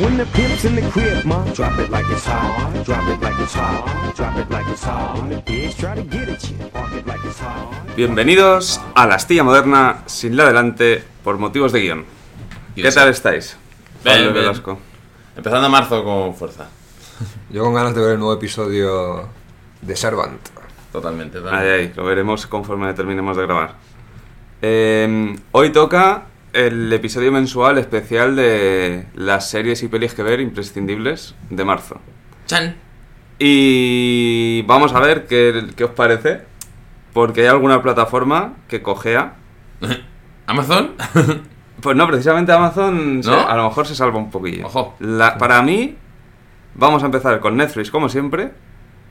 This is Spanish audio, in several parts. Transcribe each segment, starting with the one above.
When the pimp's in the crib, ma, drop it like it's hot. Drop it like it's hot. Drop it like it's hot. When the pigs try to get at you, park it like it's hot. Bienvenidos a la Astilla Moderna sin la delante por motivos de guion. ¿Qué tal estáis? Bien, bien. Velasco. Empezando marzo con fuerza. Yo con ganas de ver el nuevo episodio de Servant. Totalmente. Ahí, totalmente. ahí, lo veremos conforme terminemos de grabar. Eh, hoy toca el episodio mensual especial de las series y pelis que ver imprescindibles de marzo. ¡Chan! Y vamos a ver qué, qué os parece, porque hay alguna plataforma que cojea. ¿Amazon? Pues no, precisamente Amazon se- ¿No? a lo mejor se salva un poquillo. Ojo. La- para mí, vamos a empezar con Netflix como siempre,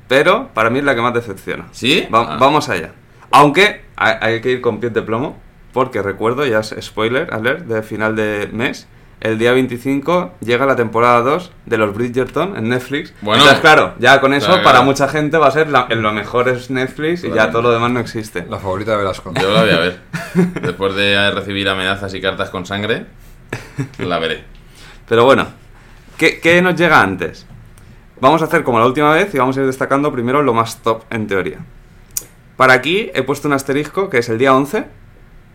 pero para mí es la que más decepciona. ¿Sí? Va- Ah. Vamos allá. Aunque hay, hay que ir con pies de plomo, porque recuerdo, ya es spoiler alert, de final de mes, el día 25 llega la temporada 2 de los Bridgerton en Netflix. Bueno. Entonces, claro, ya con eso, Claro, para claro. mucha gente va a ser la- en lo mejor es Netflix y ya todo lo demás no existe. La favorita de Velasco. Yo la voy a ver. Después de recibir amenazas y cartas con sangre, la veré. Pero bueno, ¿qué, qué nos llega antes? Vamos a hacer como la última vez y vamos a ir destacando primero lo más top en teoría. Para aquí he puesto un asterisco que es el día 11.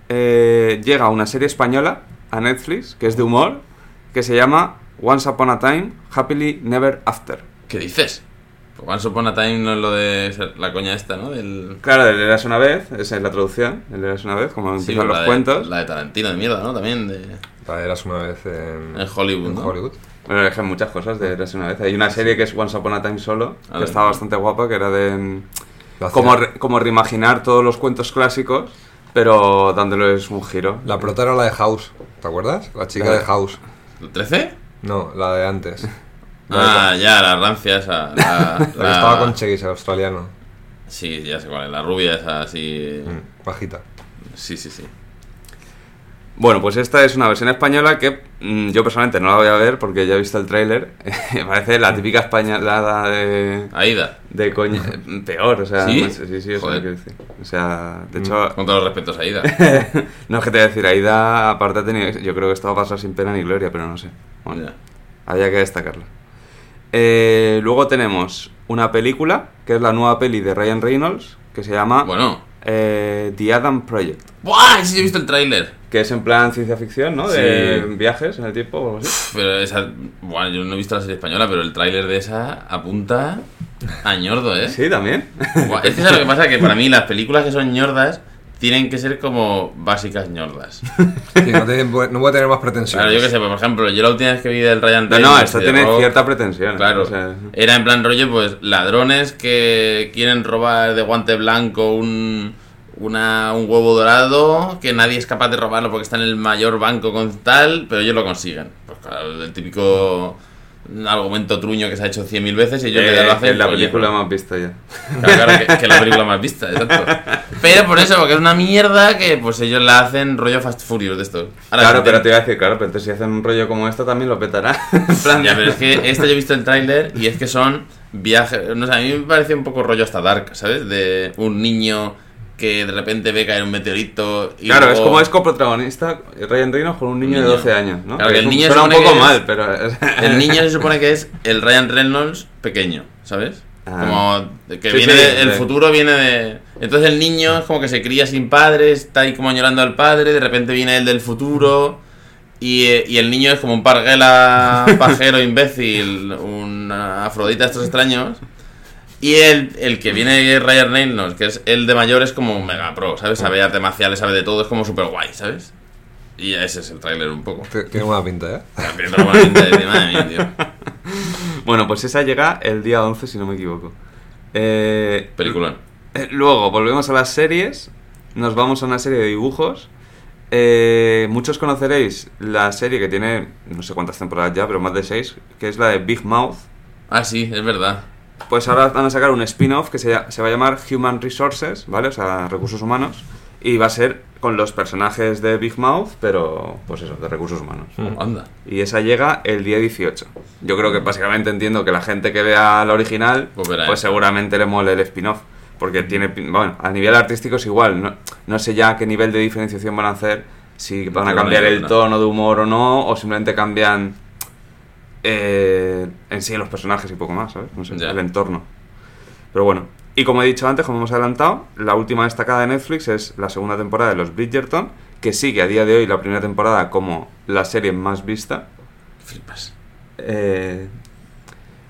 Eh, llega una serie española a Netflix que es de humor que se llama Once Upon a Time Happily Never After. ¿Qué dices? Pues Once Upon a Time no es lo de la coña esta, ¿no? Del... Claro, el Eras una vez, esa es la traducción, el Eras una vez, como Sí, empiezan la los de- cuentos. La de Tarantino de mierda, ¿no? También de... La eras una vez en, En Hollywood, en ¿no? Hollywood. Bueno, hay muchas cosas de Eras una vez. Hay una serie que es Once Upon a Time solo, A que ver. estaba bastante guapa, que era de... como, re- como reimaginar todos los cuentos clásicos, pero dándoles un giro. la prota era la de House. ¿Te acuerdas? La chica La de- de House. ¿El 13? No, la de antes. Ah, ya, la rancia esa. La, La que la- estaba con Chase, el australiano. Sí, ya sé cuál es. La rubia esa así... Mm, bajita. Sí, sí, sí. Bueno, pues esta es una versión española que mm, yo personalmente no la voy a ver porque ya he visto el tráiler. Me parece la típica españolada de, Aida. de coña. Peor, o sea, ¿Sí? no sé, sí, sí, eso lo decir. O sea, de hecho, Con todos los respetos a Aida. no es que te voy a decir, Aida, aparte ha tenido, yo creo que esto va a pasar sin pena ni gloria, pero no sé. Bueno, Ya. había que destacarlo. Eh, luego tenemos una película, que es la nueva peli de Ryan Reynolds, que se llama Bueno. eh, The Adam Project. ¡Buah! Sí, he visto el tráiler. Que es en plan ciencia ficción, ¿no? De Sí. viajes en el tiempo o algo así. Pero esa... Bueno, yo no he visto la serie española, pero el tráiler de esa apunta a ñordo, ¿eh? Sí, también. Buah, es que ¿sabes lo que pasa? Que para mí las películas que son ñordas tienen que ser como básicas ñordas. Sí, no, tiene- no puede tener más pretensiones. Claro, yo qué sé, por ejemplo, yo la última vez que vi del Ryan No, Reynolds... no, esto de tiene rock, cierta pretensión. Claro, o sea, era en plan rollo, pues, ladrones que quieren robar de guante blanco un, una, un huevo dorado, que nadie es capaz de robarlo porque está en el mayor banco con tal, pero ellos lo consiguen. Pues claro, el típico argumento truño que se ha hecho cien mil veces y ellos eh, le lo hacen... es la pues, película más vista ya. Claro, claro, que, que es la película más vista, exacto. Pero por eso, porque es una mierda que pues ellos la hacen rollo Fast Furious de esto. Ahora, claro, pero te- iba a decir, claro, pero entonces si hacen un rollo como esto también lo petará. plan, Ya, pero es que este yo he visto el tráiler y es que son viajes... No sé, a mí me parece un poco rollo hasta Dark, ¿sabes? De un niño que de repente ve caer un meteorito y Claro, es como es coprotagonista Ryan Reynolds con un niño, de Niño. 12 años, ¿no? Claro, que el niño suena un poco es- mal, pero... El niño se supone que es el Ryan Reynolds pequeño, ¿sabes? Ah. Como que Sí, viene sí, de- el sí. futuro viene de... Entonces el niño es como que se cría sin padres, está ahí como añorando al padre, de repente viene el del futuro y, eh, y el niño es como un parguela pajero imbécil, un afrodita de estos extraños. Y el, el que viene de Ryan Reynolds, que es el de mayor, es como un mega pro, ¿sabes? Sabe artes marciales, sabe de todo, es como súper guay, ¿sabes? Y ese es el tráiler un poco. Tiene buena pinta, ¿eh? Tengo buena pinta de- madre mía, tío. Bueno, pues esa llega el día 11, si no me equivoco. Eh, Peliculón. eh, Luego, volvemos a las series. Nos vamos a una serie de dibujos. Eh, muchos conoceréis la serie que tiene, no sé cuántas temporadas ya, pero más de seis, que es la de Big Mouth. Ah, sí, es verdad. Pues ahora van a sacar un spin-off que se, se va a llamar Human Resources, ¿vale? O sea, recursos humanos. Y va a ser con los personajes de Big Mouth, pero pues eso, de recursos humanos. Anda. Y esa llega el día 18. Yo creo que básicamente entiendo que la gente que vea la original, Pues pues eso. seguramente le mole el spin-off. Porque tiene, bueno, a nivel artístico es igual. No, no sé ya qué nivel de diferenciación van a hacer. Si van a cambiar el tono de humor o no, o simplemente cambian eh, en sí los personajes y poco más, ¿sabes? No sé, Ya. el entorno. Pero bueno. Y como he dicho antes, como hemos adelantado, la última destacada de Netflix es la segunda temporada de los Bridgerton, que sigue a día de hoy la primera temporada como la serie más vista. Flipas. Eh,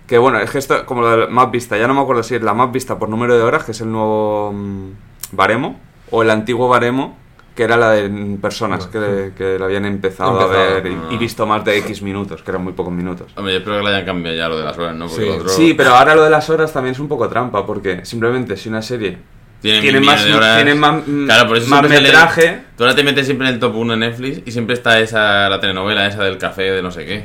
que bueno, es que esto, como la más vista, ya no me acuerdo si es la más vista por número de horas, que es el nuevo mm, baremo, o el antiguo baremo, que era la de personas que, que la habían empezado, Empezado, a ver y, ah. y visto más de X minutos, que eran muy pocos minutos. Hombre, yo espero que le hayan cambiado ya lo de las horas, ¿no? Porque Sí. otro Sí, pero ahora lo de las horas también es un poco trampa, porque simplemente si una serie tiene, tiene más, millones de horas. tiene más, Claro, por eso más metraje, Tú ahora te metes siempre en el top 1 de Netflix y siempre está esa, la telenovela esa del café de no sé qué.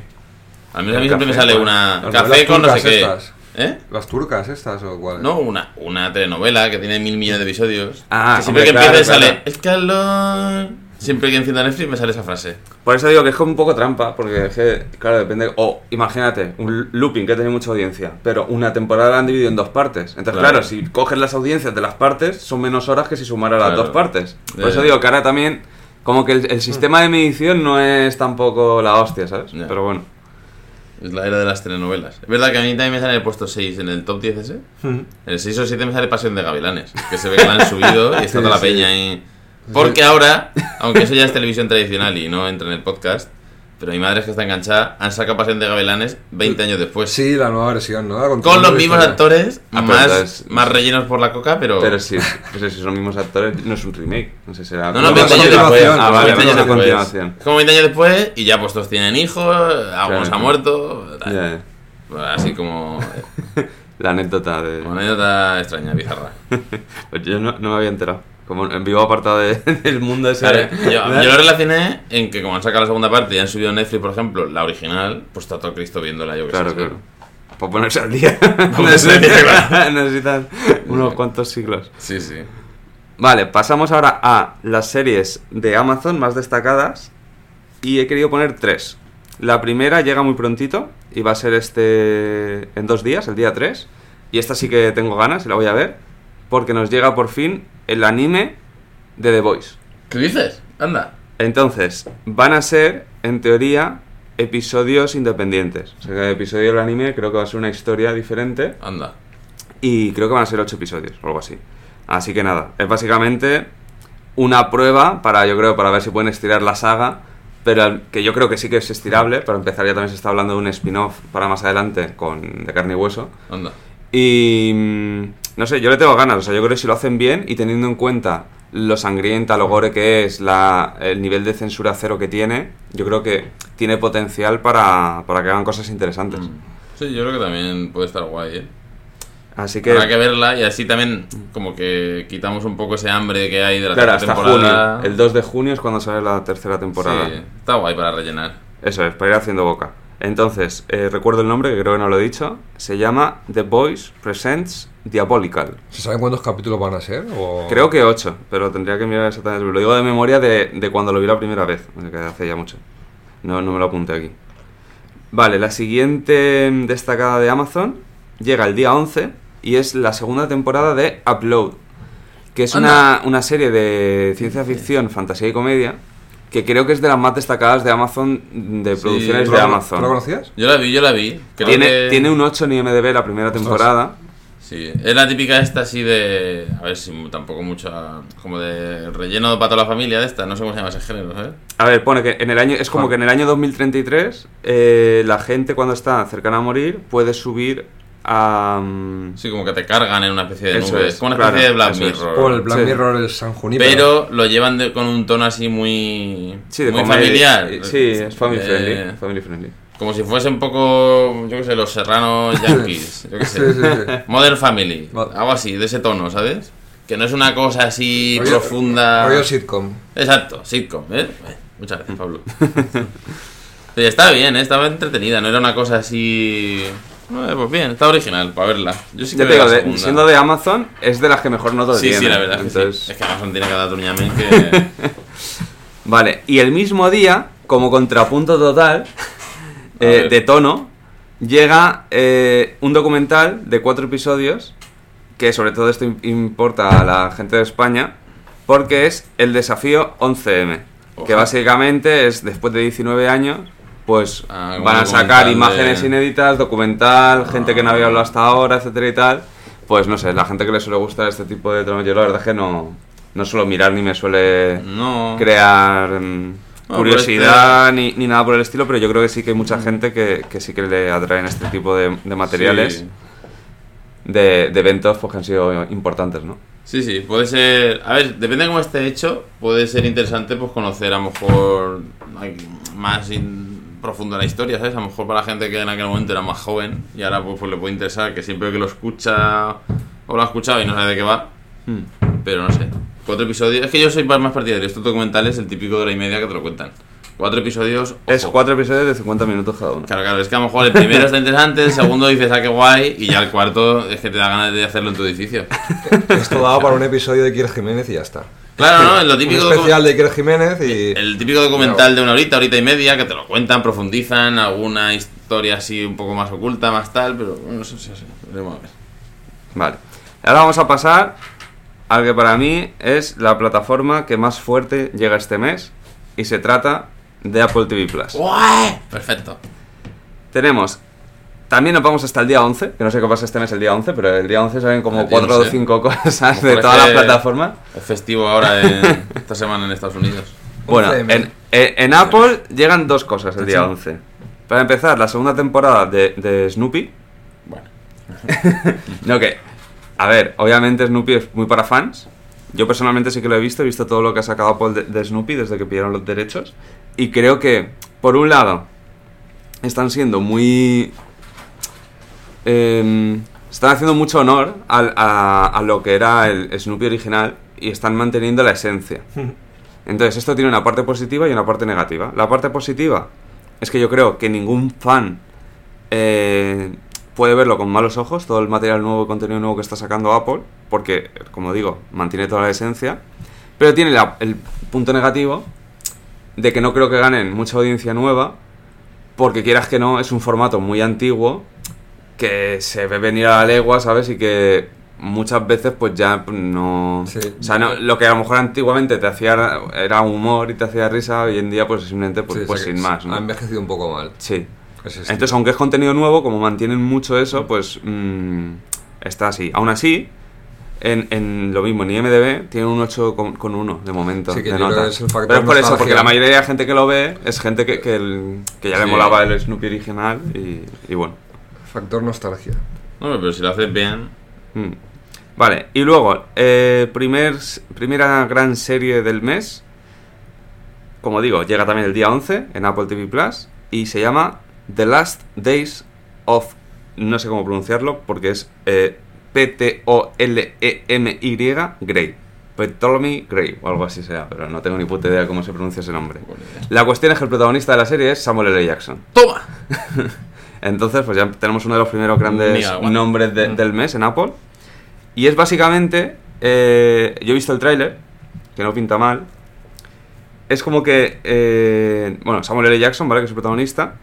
Al menos a mí siempre me sale ¿cuál? una... Café con no sé qué. estas. ¿Eh? ¿Las turcas estas o cuáles? No, una, una telenovela que tiene mil millones de episodios. Ah, que siempre hombre, que claro, empieza claro. sale... Es calor... Siempre que encienda Netflix me sale esa frase. Por eso digo que es como un poco trampa, porque es que, claro, depende. O imagínate, un looping que tiene mucha audiencia, pero una temporada la han dividido en dos partes. Entonces, Claro. claro, si coges las audiencias de las partes, son menos horas que si sumara las dos partes. Por eso digo que ahora también, como que el, el sistema de medición no es tampoco la hostia, ¿sabes? Pero bueno. Es la era de las telenovelas. Es verdad que a mí también me sale el puesto 6 en el top 10 ese. En el 6 o 7 me sale Pasión de Gavilanes. Que se ve que la han subido y está Sí, toda la sí. peña ahí. Porque ahora, aunque eso ya es televisión tradicional y no entra en el podcast, pero mi madre es que está enganchada, han sacado Pasión de Gavilanes 20 años después. Sí, la nueva versión, ¿no? Con los mismos historia. actores, Ah, pero más, más rellenos por la coca, pero. Pero sí, pues si son los mismos actores, no es un remake. No sé, será. No, no, No, 20 es años después. Ah, vale, 20 años después. Es como 20 años después y ya pues todos tienen hijos, algunos Claro. han muerto. tal. Ya, ya. Bueno, Así como. La anécdota de. Una anécdota extraña, bizarra. Pues yo no, no me había enterado. Como en vivo apartado de- del mundo ese. Claro, yo, yo lo relacioné en que como han sacado la segunda parte y han subido Netflix, por ejemplo, la original, pues está todo Cristo viéndola, yo que Claro, sé. claro. Para ponerse al día. claro. Necesitan unos cuantos siglos. Sí, sí. Vale, pasamos ahora a las series de Amazon más destacadas. Y he querido poner tres. La primera llega muy prontito y va a ser este en dos días, el día 3. Y esta sí que tengo ganas y la voy a ver. Porque nos llega por fin el anime de The Voice. ¿Qué dices? Anda. Entonces, van a ser, en teoría, episodios independientes. O sea, cada episodio del anime creo que va a ser una historia diferente. Anda. Y creo que van a ser ocho episodios o algo así. Así que nada, es básicamente una prueba para, yo creo, para ver si pueden estirar la saga. Pero que yo creo que sí que es estirable. Para empezar, ya también se está hablando de un spin-off para más adelante con de carne y hueso. Anda. Y mm, no sé, yo le tengo ganas. O sea, yo creo que si lo hacen bien y teniendo en cuenta lo sangrienta, lo gore que es, la, el nivel de censura cero que tiene, yo creo que tiene potencial para, para que hagan cosas interesantes. Mm. Sí, yo creo que también puede estar guay, ¿eh? Así que, Habrá que verla y así también como que quitamos un poco ese hambre que hay de la claro, tercera hasta temporada. junio. El 2 de junio es cuando sale la tercera temporada. Sí, está guay para rellenar. Eso es, para ir haciendo boca. Entonces, eh, recuerdo el nombre, que creo que no lo he dicho. Se llama The Boys Presents Diabolical. ¿Se saben cuántos capítulos van a ser? O... Creo que 8, pero tendría que mirar exactamente. Lo digo de memoria de, de cuando lo vi la primera vez, que hace ya mucho. No, no me lo apunté aquí. Vale, la siguiente destacada de Amazon llega el día 11 y es la segunda temporada de Upload, que es una, una serie de ciencia ficción, fantasía y comedia, que creo que es de las más destacadas de Amazon, de Sí, producciones ¿Tú de Amazon. ¿Tú la conocías? Yo la vi, yo la vi. Creo Tiene, que- tiene un 8 en IMDB la primera temporada. Sí, es la típica esta así de... A ver si tampoco mucha... Como de relleno para toda la familia de esta. No sé cómo se llama ese género, ¿sabes? A ver, pone que en el año es como Juan. que en el año 2033 eh, la gente cuando está cercana a morir puede subir a mm, Sí, como que te cargan en una especie de Eso nube. es, Es como una claro, especie de Black es. Mirror. Por el Black Sí. Mirror, el San Junípero. Pero lo llevan de- con un tono así muy... sí, de muy familiar. Sí, es family Eh, friendly, family friendly. Como si fuese un poco, yo qué sé, los serranos yankees. Yo qué sé. Sí, sí, sí. Modern Family. Algo así, de ese tono, ¿sabes? Que no es una cosa así Rollo- profunda. Rollo sitcom. Exacto, sitcom, ¿eh? Muchas gracias, Pablo. Sí, está bien, ¿eh? estaba entretenida, no era una cosa así. Eh, pues bien, está original para verla. Yo sí que Ya te veo digo, la de- segunda. siendo de Amazon es de las que mejor noto Sí, tiene. sí, la verdad. es que Entonces, sí. Es que Amazon tiene cada que. Vale, y el mismo día, como contrapunto total eh, de tono, llega eh, un documental de cuatro episodios que sobre todo esto im- importa a la gente de España porque es el desafío 11M, que básicamente es después de 19 años pues Ah, van a sacar imágenes de- inéditas, documental, gente que no había hablado hasta ahora, etcétera y tal. Pues no sé, la gente que le suele gustar este tipo de trama, yo la verdad es que no, no suelo mirar ni me suele No. crear mm, No, curiosidad ni, ni nada por el estilo, pero yo creo que sí que hay mucha gente que, que sí que le atraen este tipo de, de materiales Sí. de, de eventos pues, que han sido importantes, ¿no? Sí, sí, puede ser. A ver, depende de cómo esté hecho, puede ser interesante pues conocer a lo mejor más in- profundo la historia, ¿sabes? A lo mejor para la gente que en aquel momento era más joven y ahora pues, pues le puede interesar que siempre que lo escucha o lo ha escuchado y no sabe de qué va, Hmm. pero no sé. Cuatro episodios. Es que yo soy más partidario. Estos documentales, el típico de hora y media que te lo cuentan. Cuatro episodios. Es cuatro episodios de 50 minutos cada uno. Claro, claro, es que a lo mejor el primero está interesante, el segundo dices, ah, qué guay, y ya el cuarto es que te da ganas de hacerlo en tu edificio. Esto daba para un episodio de Iker Jiménez y ya está. Claro, ¿no? Lo Un típico especial de Iker Jiménez y... El típico documental de una horita, horita y media, que te lo cuentan, profundizan, alguna historia así un poco más oculta, más tal, pero bueno, eso sí, sí, veremos a ver. Vale. Ahora vamos a pasar al que para mí es la plataforma que más fuerte llega este mes y se trata de Apple TV Plus. Perfecto. Tenemos, también nos vamos hasta el día 11, que no sé qué pasa este mes el día 11, pero el día 11 salen como El día 4 o 11. 5 cosas Como de parece- toda la plataforma. Es festivo ahora en- esta semana en Estados Unidos. Bueno, 11 en, en- en Apple llegan dos cosas el día 11. Para empezar, la segunda temporada de, de Snoopy. Bueno, No, que. A ver, obviamente Snoopy es muy para fans. Yo personalmente sí que lo he visto, he visto todo lo que ha sacado Apple de, de Snoopy desde que pidieron los derechos. Y creo que, por un lado, están siendo muy. em, están haciendo mucho honor al- a, a lo que era el Snoopy original y están manteniendo la esencia. Entonces, esto tiene una parte positiva y una parte negativa. La parte positiva es que yo creo que ningún fan eh, puede verlo con malos ojos, todo el material nuevo, contenido nuevo que está sacando Apple, porque, como digo, mantiene toda la esencia. Pero tiene la- el punto negativo de que no creo que ganen mucha audiencia nueva, porque quieras que no, es un formato muy antiguo que se ve venir a la legua, ¿sabes? Y que muchas veces pues ya no... Sí. O sea, no- lo que a lo mejor antiguamente te hacía era humor y te hacía risa, hoy en día pues simplemente pues, Sí, pues sin más, ¿no? Ha envejecido un poco mal. Sí. Entonces, aunque es contenido nuevo, como mantienen mucho eso, pues mm, está así. Aún así, en, en lo mismo, en IMDB tiene un 8 con, con 1 de momento. Sí, que de nota. es el factor Pero es por eso, porque la mayoría de la gente que lo ve es gente que, que, el- que ya le molaba el Snoopy original y, y bueno. Factor nostalgia. no, pero si lo haces bien, Mm. Vale, y luego, eh, primer, primera gran serie del mes. Como digo, llega también el día 11 en Apple TV Plus y se llama The Last Days of. No sé cómo pronunciarlo porque es eh, P-T-O-L-E-M-Y Grey. Ptolemy Grey o algo así sea, pero no tengo ni puta idea de cómo se pronuncia ese nombre. La cuestión es que el protagonista de la serie es Samuel L. Jackson. ¡toma! Entonces, pues ya tenemos uno de los primeros grandes nombres de- Mm. del mes en Apple. Y es básicamente. eh, yo he visto el tráiler, que no pinta mal. Es como que. eh, bueno, Samuel L. Jackson, ¿vale? Que es el protagonista.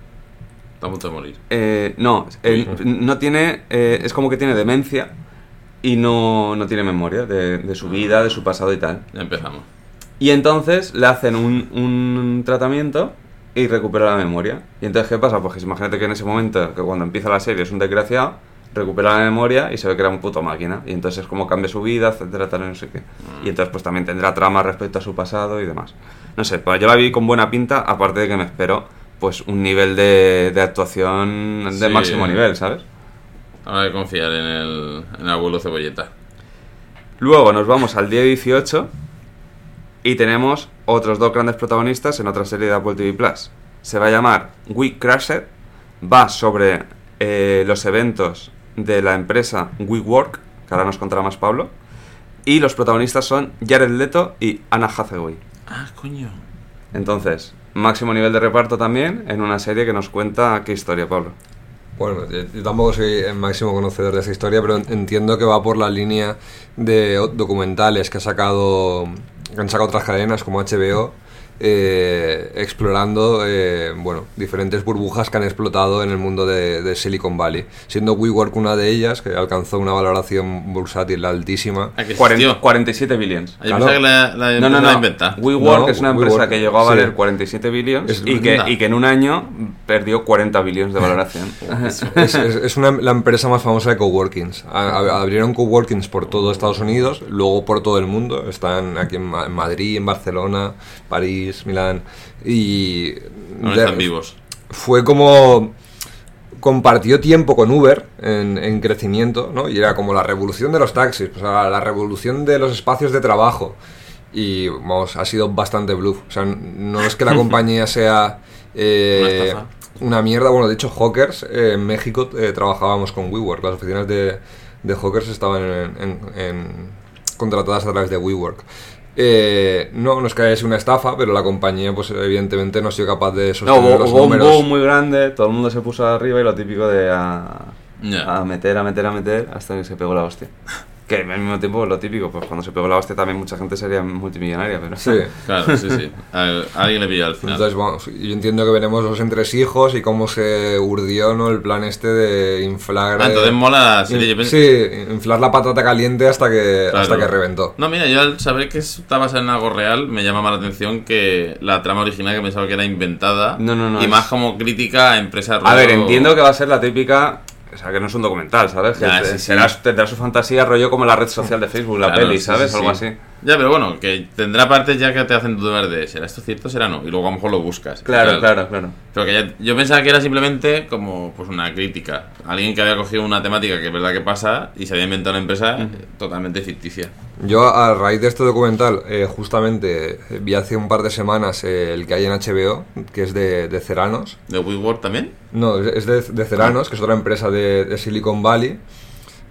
Está a punto de morir. eh, no, eh, no tiene. eh, es como que tiene demencia y no, no tiene memoria de, de su vida, de su pasado y tal. Ya empezamos. Y entonces le hacen un, un tratamiento y recupera la memoria. Y entonces, ¿qué pasa? Pues que imagínate que en ese momento, que cuando empieza la serie es un desgraciado, recupera la memoria y se ve que era un puto máquina. Y entonces es como cambia su vida, etcétera, tal, no sé qué. Y entonces pues también tendrá trama respecto a su pasado y demás. No sé, pues yo la vi con buena pinta, aparte de que me espero pues un nivel de, de actuación de máximo nivel, ¿sabes? Ahora hay que confiar en el, en el abuelo cebolleta. Luego nos vamos al día 18 y tenemos otros dos grandes protagonistas en otra serie de Apple TV Plus. Se va a llamar We Crashed, va sobre eh, los eventos de la empresa WeWork, que ahora nos contará más Pablo, y los protagonistas son Jared Leto y Anna Hathaway. Ah, coño. Entonces, máximo nivel de reparto también en una serie que nos cuenta qué historia, Pablo. Bueno, yo tampoco soy el máximo conocedor de esa historia, pero entiendo que va por la línea de documentales que ha sacado, que han sacado otras cadenas como HBO eh, explorando eh, bueno, diferentes burbujas que han explotado en el mundo de, de Silicon Valley, siendo WeWork una de ellas, que alcanzó una valoración bursátil altísima. Ah, que Cuaren- existió. 47 billions. Ah, Yo Claro. que la, la, No, no, la no. inventa. WeWork No, es una empresa WeWork, que llegó a sí. valer 47 billions Es y, que, y que en un año perdió 40 billions de valoración. Es, es- es una, la empresa más famosa de coworkings. A- a- abrieron coworkings por todo Estados Unidos, luego por todo el mundo. Están aquí en Madrid, en Barcelona, París, Milán. Y No de- están vivos. fue como compartió tiempo con Uber en, en crecimiento, ¿no? Y era como la revolución de los taxis, o sea, la revolución de los espacios de trabajo. Y vamos, ha sido bastante bluff. O sea, no es que la compañía sea eh, Una mierda. Bueno, de hecho, Hawkers eh, en México eh, trabajábamos con WeWork. Las oficinas de, de Hawkers estaban en- en- en- contratadas a través de WeWork. Eh, no, no es que haya sido una estafa, pero la compañía, pues evidentemente no ha sido capaz de No, sostener hubo, los hubo un números. boom muy grande, todo el mundo se puso arriba y lo típico de a, Ya. a meter, a meter, a meter hasta que se pegó la hostia. Que al mismo tiempo lo típico, pues cuando se pegó la hostia también mucha gente sería multimillonaria, pero... Sí. Claro, sí, sí. A, alguien le pilló al final. Entonces, vamos, yo entiendo que veremos los entresijos y cómo se urdió ¿no? el plan este de inflar. Ah, entonces eh, mola la serie. in- sí, inflar la patata caliente hasta que, Claro. hasta que reventó. No, mira, yo al saber que está basada en algo real, me llama más la atención que la trama original que pensaba que era inventada. No, no, no, Y es- más como crítica a empresas A ver, entiendo que va a ser la típica... O sea, que no es un documental, ¿sabes? Que Ya, te- sí, sí. será- tendrá su fantasía rollo como la red social de Facebook, la Claro, peli, ¿sabes? sí, Algo sí. así. Ya, pero bueno, que tendrá partes ya que te hacen dudar de ¿será esto cierto será no? Y luego a lo mejor lo buscas. Claro, claro, claro. Pero que ya- yo pensaba que era simplemente como pues una crítica. Alguien que había cogido una temática que es verdad que pasa y se había inventado una empresa eh, totalmente ficticia. Yo, a raíz de este documental, eh, justamente eh, vi hace un par de semanas eh, el que hay en HBO, que es de, de Ceranos. ¿De WeWork también? No, es de, de Ceranos, que es otra empresa de, de Silicon Valley,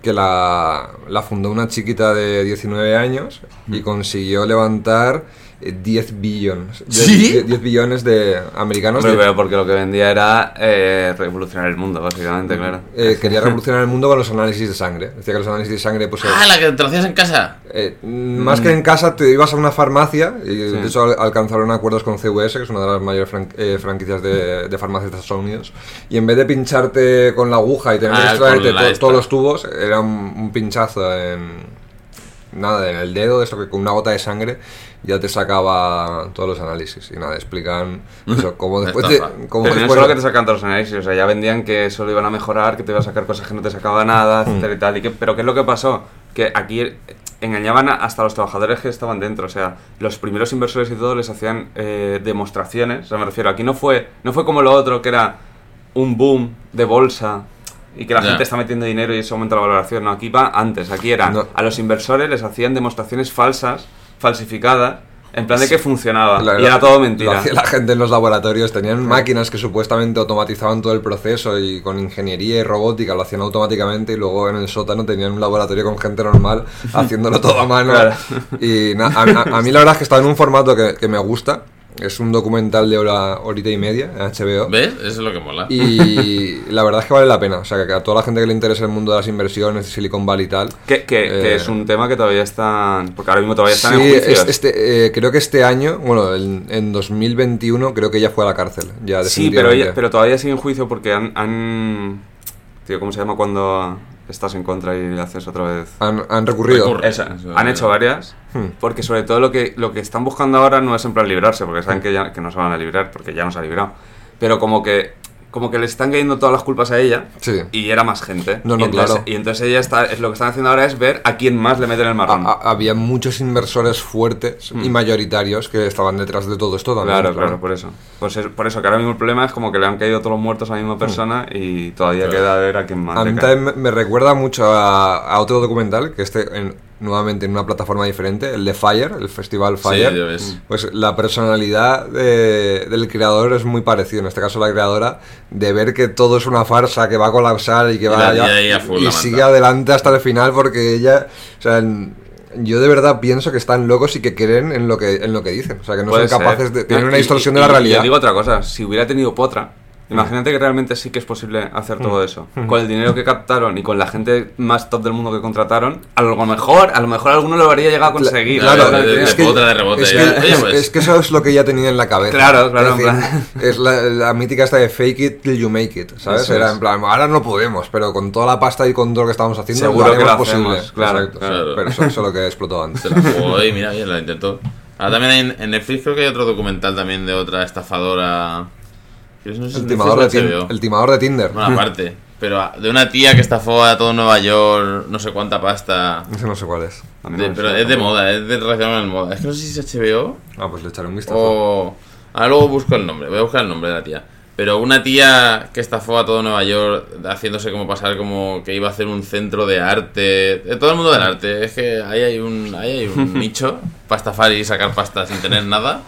que la, la fundó una chiquita de 19 años y consiguió levantar 10 billones. ¿Sí? 10, 10 billones de americanos. De- pero porque lo que vendía era eh, revolucionar el mundo, básicamente, claro. eh, quería revolucionar el mundo con los análisis de sangre. Decía que los análisis de sangre, pues. eh, Ah, la que te lo hacías en casa. eh, más que en casa, te ibas a una farmacia y Sí. de hecho al- alcanzaron acuerdos con CVS, que es una de las mayores fran- eh, franquicias de, de farmacias de Estados Unidos. Y en vez de pincharte con la aguja y tener que Ah, extraerte to- esta. todos los tubos, era un, un pinchazo en. Nada, en el dedo, de esto que con una gota de sangre ya te sacaba todos los análisis. Y nada, explican eso, cómo después de. Cómo Pero no después solo de- que te sacan todos los análisis, o sea, ya vendían que eso lo iban a mejorar, que te iba a sacar cosas que no te sacaba nada, etcétera y tal. Y que, pero ¿qué es lo que pasó? Que aquí engañaban hasta los trabajadores que estaban dentro, o sea, los primeros inversores y todo les hacían eh, demostraciones, o sea, me refiero, aquí no fue, no fue como lo otro, que era un boom de bolsa y que la gente está metiendo dinero y eso aumenta la valoración, no, aquí va antes, aquí era, No. a los inversores les hacían demostraciones falsas, falsificadas, en plan de que funcionaba, La- y era todo mentira. la gente en los laboratorios. Tenían máquinas que supuestamente automatizaban todo el proceso y con ingeniería y robótica lo hacían automáticamente y luego en el sótano tenían un laboratorio con gente normal haciéndolo todo a mano. Claro. Y na- a, a- a mí la verdad es que está en un formato que, que me gusta. Es un documental de hora, horita y media en HBO. ¿Ves? Eso es lo que mola. Y la verdad es que vale la pena. O sea, que a toda la gente que le interesa el mundo de las inversiones, Silicon Valley y tal. Que, que, que Eh, es un tema que todavía están. Porque ahora mismo todavía están Sí, en juicios. es- este, eh, creo que este año, bueno, en, en 2021 creo que ella fue a la cárcel. Ya, sí, pero, ella- pero todavía sigue en juicio porque han, han. Tío, ¿cómo se llama cuando estás en contra y haces otra vez? Han, han recurrido. Recurre. Esa, Eso, han eh. hecho varias. Hmm. Porque sobre todo lo que, lo que están buscando ahora no es en plan librarse, porque saben que, ya, que no se van a librar, porque ya no se ha librado. Pero como que como que le están cayendo todas las culpas a ella Sí. y era más gente. No, y no, entonces, claro. Y entonces ella está, es lo que están haciendo ahora es ver a quién más le meten el marrón. A- a- había muchos inversores fuertes y mayoritarios que estaban detrás de todo esto también. Claro, claro, por eso. Pues es- por eso que ahora mismo el problema es como que le han caído todos los muertos a la misma persona y todavía Claro. queda ver a quién más. A le mí cae. también me- me recuerda mucho a, a otro documental que este en- nuevamente en una plataforma diferente, el de Fire, el festival Fire. ya ves. Pues la personalidad de- del creador es muy parecida, en este caso la creadora, de ver que todo es una farsa, que va a colapsar y que Y va la- y sigue adelante hasta el final porque ella, o sea, en- yo de verdad pienso que están locos y que creen en lo que en lo que dicen, o sea, que no Puede son ser. capaces de tienen una y- distorsión de la realidad. Yo digo otra cosa, si hubiera tenido potra, Imagínate que realmente sí que es posible hacer todo eso. Con el dinero que captaron y con la gente más top del mundo que contrataron, a lo mejor, a lo mejor alguno lo habría llegado a conseguir. Claro, es, de que, de rebote, es, ya. que, Oye, pues. es que eso es lo que ya tenía en la cabeza. Claro, claro, Es, en decir, es la, la mítica esta de fake it till you make it, ¿sabes? Eso Era es. en plan, ahora no podemos, pero con toda la pasta y con todo lo que estamos haciendo, Seguro lo que lo posible. hacemos, claro, Exacto. claro. Pero eso, eso es lo que explotó antes. Se la jugó y mira, bien, la intentó. Ahora también hay en, en Netflix creo que hay otro documental también de otra estafadora. No sé El timador, de el timador de Tinder. Bueno, aparte. Pero de una tía que estafó a todo Nueva York, no sé cuánta pasta. Ese no sé cuál es. A mí De- no me pero es de moda, es de relacionado con el moda. Es que no sé si es HBO Ah, pues le echaré un vistazo. o. Ahora luego busco el nombre, voy a buscar el nombre de la tía. Pero una tía que estafó a todo Nueva York haciéndose como pasar como que iba a hacer un centro de arte. De todo el mundo del arte. Es que ahí hay un, ahí hay un nicho para estafar y sacar pasta sin tener nada.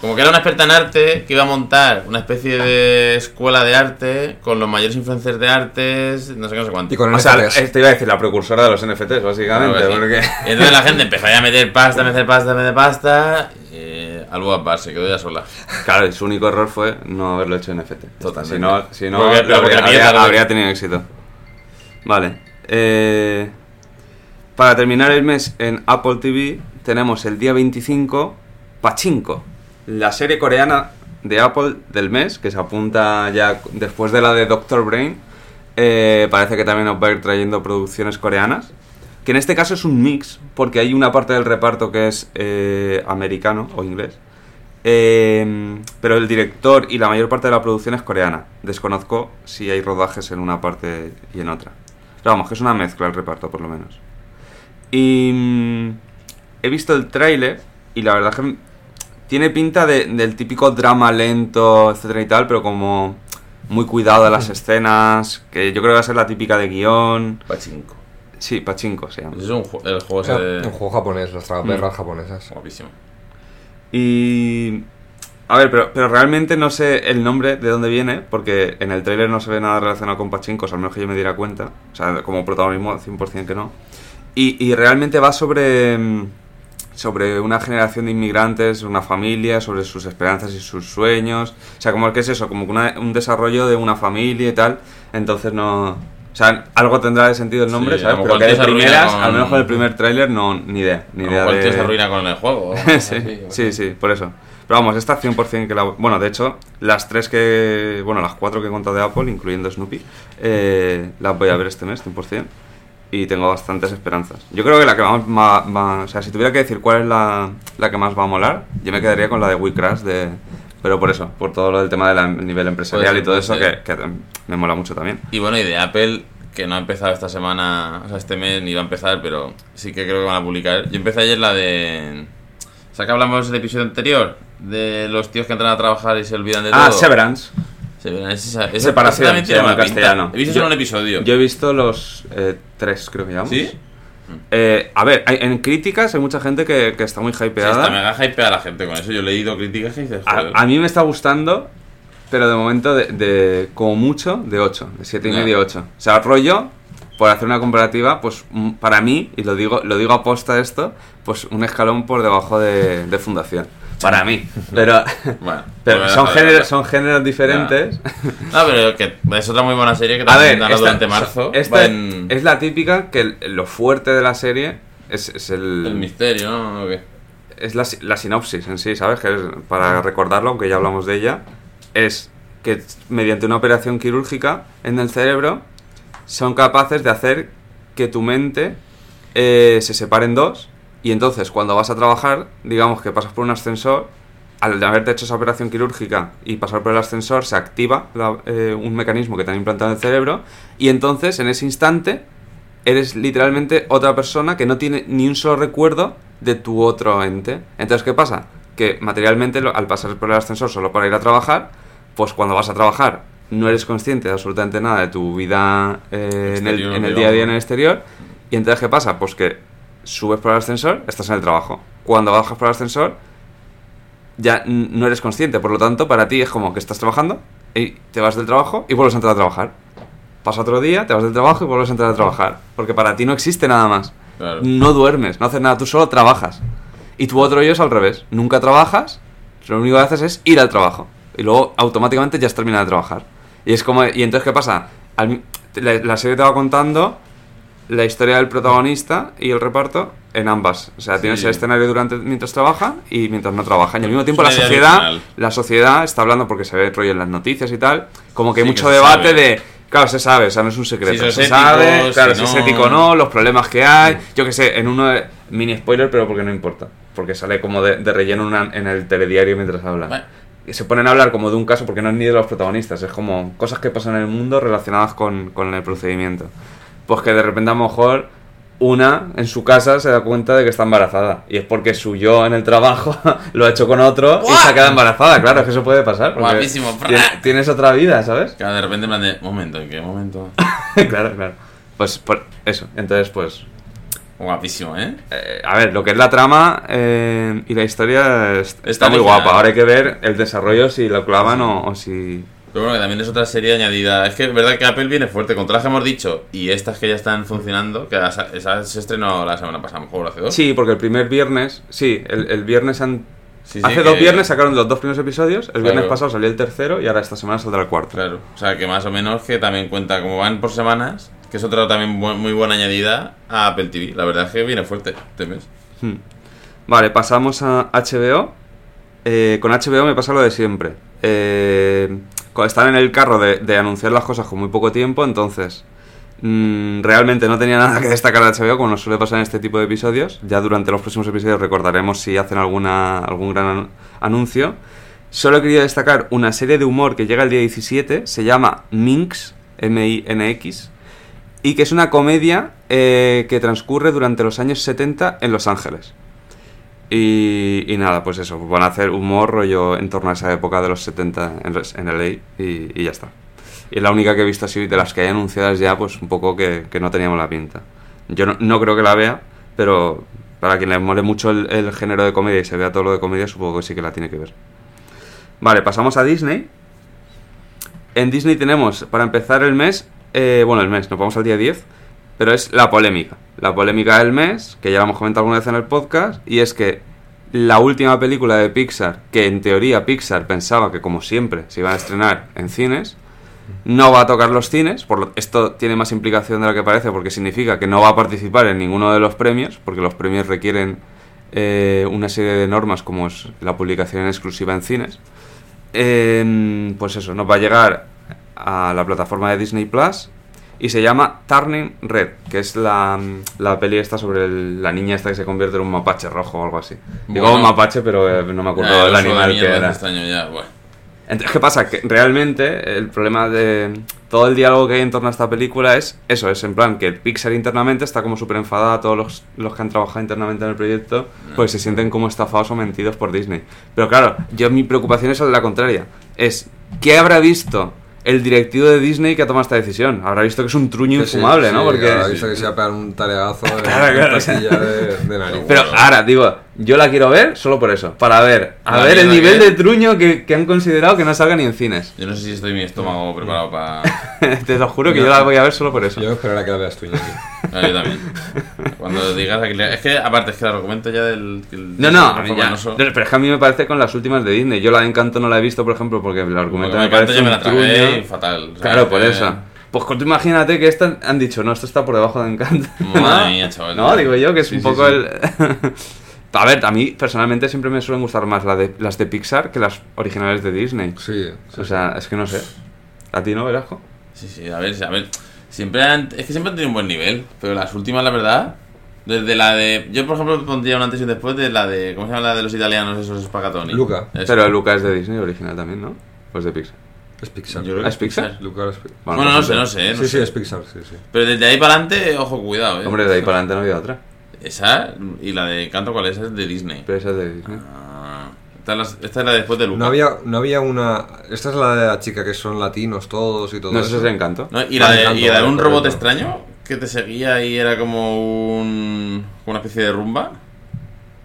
Como que era una experta en arte que iba a montar una especie de escuela de arte con los mayores influencers de artes, no sé qué, no sé cuánto. Y con O sea, te iba a decir la precursora de los NFTs, básicamente. Claro que sí. porque... Y entonces la gente empezó a meter pasta, meter pasta, meter pasta. Eh, algo a par, se quedó ya sola. Claro, y su único error fue no haberlo hecho en NFT. Totalmente. Si no, si no Porque- lo porque habría, piensa habría- lo- habría tenido éxito. Vale. eh, para terminar el mes en Apple TV tenemos el día 25 Pachinko, la serie coreana de Apple del mes, que se apunta ya después de la de Doctor Brain. Eh, parece que también nos va a ir trayendo producciones coreanas. Que en este caso es un mix, porque hay una parte del reparto que es eh, americano o inglés. Eh, pero el director y la mayor parte de la producción es coreana. Desconozco si hay rodajes en una parte y en otra. Pero vamos, que es una mezcla el reparto, por lo menos. Y mm, he visto el tráiler y la verdad que tiene pinta de- del típico drama lento, etcétera y tal, pero como muy cuidado de las escenas, que yo creo que va a ser la típica de guion. Pachinko. Sí, Pachinko se llama. Es un ju- el juego ese Era de... un juego japonés, las tragaperras Mm. japonesas. Guapísimo. Y... A ver, pero, pero realmente no sé el nombre de dónde viene, porque en el tráiler no se ve nada relacionado con pachincos, al menos que yo me diera cuenta. O sea, como protagonismo, 100% que no. Y, y realmente va sobre, mm, sobre una generación de inmigrantes, una familia, sobre sus esperanzas y sus sueños. O sea, como que es eso, como una- un desarrollo de una familia y tal. Entonces no... O sea, algo tendrá de sentido el nombre, Sí, ¿sabes? Pero que de primeras, con- al menos con el primer tráiler, no, ni idea. Ni idea Igual de... se arruina con el juego. sí, así, sí, sí, por eso. Pero vamos, esta 100% que la... Bueno, de hecho, las tres que... Bueno, las cuatro que he contado de Apple, incluyendo Snoopy, eh, las voy a ver este mes, 100%. Y tengo bastantes esperanzas. Yo creo que la que más va, va- O sea, si tuviera que decir cuál es la, la que más va a molar, yo me quedaría con la de We Crash de... Pero por eso, por todo lo del tema del nivel empresarial Puede ser, y todo eso, que, que me mola mucho también. Y bueno, y de Apple, que no ha empezado esta semana, o sea, este mes ni va a empezar, pero sí que creo que van a publicar. Yo empecé ayer la de... O sea, que hablamos del episodio anterior, de los tíos que entran a trabajar y se olvidan de Ah, todo. Severance. Severance, esa, esa- Separación, se llama en castellano. He visto Yo- solo un episodio. Yo he visto los eh, tres, creo que llamamos. ¿Sí? Eh, a ver, hay- en críticas hay mucha gente que, que está muy Sí, hypeada. está mega hypea la gente con eso. Yo he leído críticas que dices, joder. a, a mí me está gustando, pero de momento de, de- como mucho de 8, de 7 y medio 8. O sea, rollo, por hacer una comparativa, pues mm, para mí, y lo digo, lo digo aposta esto, pues un escalón por debajo de, de Fundación. Para mí. Pero, Bueno, pero pues son, géneros, déjalo. son géneros diferentes. No, pero que es otra muy buena serie que también dará durante marzo. esta en es la típica que lo fuerte de la serie es, es el, el misterio, ¿no? Es la, la sinopsis en sí, ¿sabes? Que es, para recordarlo, aunque ya hablamos de ella, es que mediante una operación quirúrgica en el cerebro son capaces de hacer que tu mente eh, se separe en dos y entonces cuando vas a trabajar, digamos que pasas por un ascensor, al haberte hecho esa operación quirúrgica y pasar por el ascensor, se activa la- eh, un mecanismo que te han implantado en el cerebro y entonces en ese instante eres literalmente otra persona que no tiene ni un solo recuerdo de tu otro ente. Entonces, ¿qué pasa? Que materialmente, al pasar por el ascensor solo para ir a trabajar, pues cuando vas a trabajar no eres consciente de absolutamente nada de tu vida eh, en, el, en el día a día en el exterior. Y entonces, ¿qué pasa? Pues que subes por el ascensor, estás en el trabajo. Cuando bajas por el ascensor, ya no eres consciente. Por lo tanto, para ti es como que estás trabajando y te vas del trabajo y vuelves a entrar a trabajar. Pasa otro día, te vas del trabajo y vuelves a entrar a trabajar. Porque para ti no existe nada más. Claro. No duermes, no haces nada, tú solo trabajas. Y tu otro yo es al revés. Nunca trabajas, lo único que haces es ir al trabajo. y luego automáticamente ya has terminado de trabajar. Y es como, y entonces, ¿qué pasa? Al la, la serie te va contando la historia del protagonista y el reparto en ambas. O sea, tienes el escenario durante mientras trabajan y mientras no trabajan. Y al mismo tiempo la sociedad, original. la sociedad está hablando porque se ve rollo en las noticias y tal, como que hay Sí, mucho que debate sabe. de Claro, se sabe, o sea, no es un secreto. Si se ético, sabe, si claro, si, es ético o no, los problemas que hay. Yo que sé, en uno de- mini spoiler, pero porque no importa. Porque sale como de, de relleno una- en el telediario mientras hablan. Bueno. Y se ponen a hablar como de un caso porque no es ni de los protagonistas, es como cosas que pasan en el mundo relacionadas con, con el procedimiento. Pues que de repente a lo mejor una en su casa se da cuenta de que está embarazada. Y es porque su yo en el trabajo lo ha hecho con otro y se ha quedado embarazada. Claro, es que eso puede pasar. Guapísimo. tien- Tienes otra vida, ¿sabes? Claro, de repente en plan de, momento, ¿en qué momento? claro, claro. Pues por eso. Entonces, pues. Guapísimo, ¿eh? eh, a ver, lo que es la trama eh, y la historia es- está, Está muy original. guapa. Ahora hay que ver el desarrollo si lo clavan o, o si. Pero bueno, que también es otra serie añadida. Es que es verdad que Apple viene fuerte. Con todas las que hemos dicho y estas que ya están funcionando, que esa, se estrenó la semana pasada, mejor hace dos. Sí, porque el primer viernes. Sí, el, el viernes han. Sí, sí, hace que- dos viernes sacaron los dos primeros episodios. El viernes pasado salió el tercero y ahora esta semana saldrá el cuarto. Claro. O sea, que más o menos que también cuenta, como van por semanas, que es otra también muy buena añadida a Apple TV. La verdad es que viene fuerte este mes. Hmm. Vale, pasamos a HBO. Eh, con HBO me pasa lo de siempre. Eh, están en el carro de, anunciar las cosas con muy poco tiempo, entonces mm, realmente no tenía nada que destacar de HBO, como nos suele pasar en este tipo de episodios. Ya durante los próximos episodios recordaremos si hacen alguna, algún gran anu- anuncio. Solo quería destacar una serie de humor que llega el día 17, se llama Minx, M-I-N-X, y que es una comedia eh, que transcurre durante los años 70 en Los Ángeles. Y, nada, pues eso, van a hacer humor rollo en torno a esa época de los 70 en, en LA y, y ya está. Y la única que he visto así de las que hay anunciadas ya, pues un poco que, que no teníamos la pinta. Yo no, no creo que la vea, pero para quien le mole mucho el, el género de comedia y se vea todo lo de comedia, supongo que sí que la tiene que ver. Vale, pasamos a Disney. En Disney tenemos, para empezar el mes, eh, bueno, el mes, nos vamos al día 10, pero es la polémica. La polémica del mes, que ya la hemos comentado alguna vez en el podcast, y es que la última película de Pixar, que en teoría Pixar pensaba que como siempre se iban a estrenar en cines, no va a tocar los cines, por lo- esto tiene más implicación de lo que parece porque significa que no va a participar en ninguno de los premios, porque los premios requieren eh, una serie de normas como es la publicación exclusiva en cines. Eh, pues eso, nos va a llegar a la plataforma de Disney Plus y se llama Turning Red, que es la, la peli esta sobre el- la niña esta que se convierte en un mapache rojo o algo así. Digo Bueno. mapache, pero eh, no me acuerdo Ah, del el de animal que era. ya, bueno. Entonces, ¿qué pasa? Que realmente el problema de todo el diálogo que hay en torno a esta película es eso, es en plan que Pixar internamente está como súper enfadada, todos los, los que han trabajado internamente en el proyecto, pues se sienten como estafados o mentidos por Disney. Pero claro, yo mi preocupación es la contraria, es ¿qué habrá visto el directivo de Disney que ha tomado esta decisión? Habrá visto que es un truño Sí, sí, infumable, ¿no? sí, Porque... habrá visto que se va a pegar un tareazo en Claro, claro, de, de nariz. Pero ahora, digo, yo la quiero ver solo por eso, para ver, a La ver el nivel que- de truño que, que han considerado que no salga ni en cines. Yo no sé si estoy mi estómago preparado para. Te lo juro que yo la voy a ver solo por eso. Yo espero que la veas tú, Iñaki. Ah, yo también. Cuando digas aquí. Es que, aparte, es que el argumento ya del. No, no, ya- no, pero es que a mí me parece con las últimas de Disney. Yo la de Encanto no la he visto, por ejemplo, porque el argumento Porque me me parece yo me la tragué fatal. o sea, Claro, por eso. Pues tú imagínate que esta han dicho, no, esto está por debajo de Encanto. Madre mía, chaval. No, digo yo que es Sí, un sí, poco sí. el... a ver, a mí personalmente siempre me suelen gustar más la de, las de Pixar que las originales de Disney. Sí. O sea, es que no sé. ¿A ti no, Velasco? Sí, sí, a ver, a ver. Siempre han, es que siempre han tenido un buen nivel, pero las últimas, la verdad. Desde la de. Yo, por ejemplo, pondría un antes y un después de la de. ¿Cómo se llama la de los italianos, esos Spaghetti? Luca. Eso. Pero Luca es de Disney original también, ¿no? Pues de Pixar. Es Pixar. Yo creo que ¿Es Pixar? Lucas es Pixar. Bueno, no sé, no sé, no Sí, sí, es Pixar, sí, sí. Pero desde ahí para adelante, ojo, cuidado, eh. Hombre, de ahí para adelante no había otra. Esa y la de Canto, ¿cuál es? Esa es de Disney. Pero esa es de Disney. Ah, esta, es la, esta es la después de Luca. No había, no había una... Esta es la de la chica que son latinos todos y todo No, eso. es de Encanto. ¿No? Y, la de, Encanto, y la de un robot extraño que te seguía y era como un, una especie de rumba.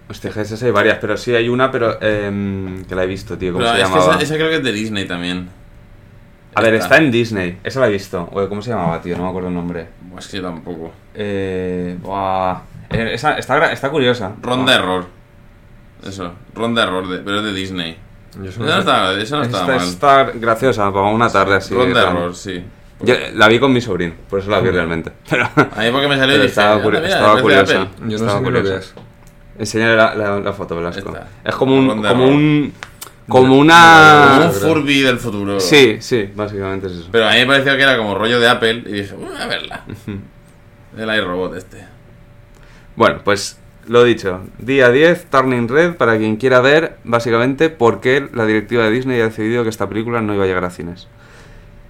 Hostia, esas hay varias, pero sí hay una, pero em, que la he visto, tío. ¿Cómo Pero se es que esa, esa creo que es de Disney también. A ver, está en Disney. Esa la he visto. Oye, ¿cómo se llamaba, tío? No me acuerdo el nombre. Buah, Es que yo tampoco. Eh, buah. Eh, esa, está, gra- está curiosa. Ronda Error. Eso, Ronda Error, de- pero es de Disney. Yo Eso no está, eso no está Esta mal. está graciosa, para una tarde así. Ron de plan. error, sí. Yo la vi con mi sobrino, por eso la vi realmente. Pero, A mí porque me salió y pero dije, estaba, "Anda, curi- mira, estaba es de curiosa. Apple". Yo no Estaba sé ni lo que curiosa. es. Enseñaré la, la, la foto, Velasco. Esta. Es como un, como error. un, como Como una... un Furby del futuro. Sí, sí, básicamente es eso. Pero a mí me pareció que era como rollo de Apple y dije, "Uy, a verla. El iRobot este. Bueno, pues lo dicho, día 10, Turning Red, para quien quiera ver básicamente por qué la directiva de Disney ha decidido que esta película no iba a llegar a cines.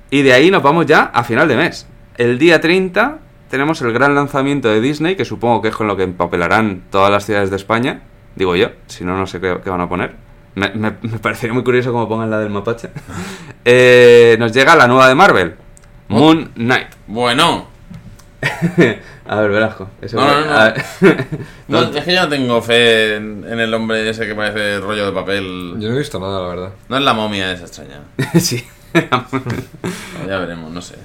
Y de ahí nos vamos ya a final de mes. El día 30 tenemos el gran lanzamiento de Disney, que supongo que es con lo que empapelarán todas las ciudades de España, digo yo, si no, no sé qué, qué van a poner. Me, me- me parecería muy curioso como pongan la del mapache. Eh, nos llega la nueva de Marvel, Moon Knight. Bueno, a ver, Velasco. eso No, no, no, no. a ver. no, es que yo no tengo fe en, en el hombre ese que parece rollo de papel. Yo no he visto nada, la verdad. No es la momia esa extraña. sí. Ya veremos, no sé.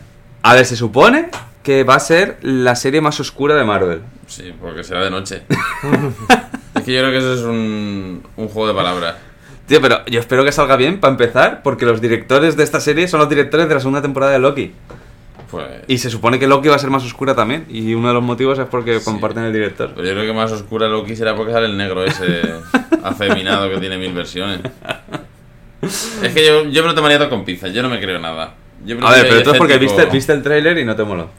A ver, se supone que va a ser la serie más oscura de Marvel. Sí, porque será de noche. es que yo creo que eso es un, un juego de palabras. Tío, pero yo espero que salga bien para empezar, porque los directores de esta serie son los directores de la segunda temporada de Loki. Pues. Y se supone que Loki va a ser más oscura también. Y uno de los motivos es porque comparten el director. Pero yo creo que más oscura Loki será porque sale el negro ese afeminado que tiene mil versiones. Es que yo, yo me lo tomaría todo con pinzas, yo no me creo nada. Yo A ver, pero tú es porque tipo- viste, viste el tráiler y no te moló.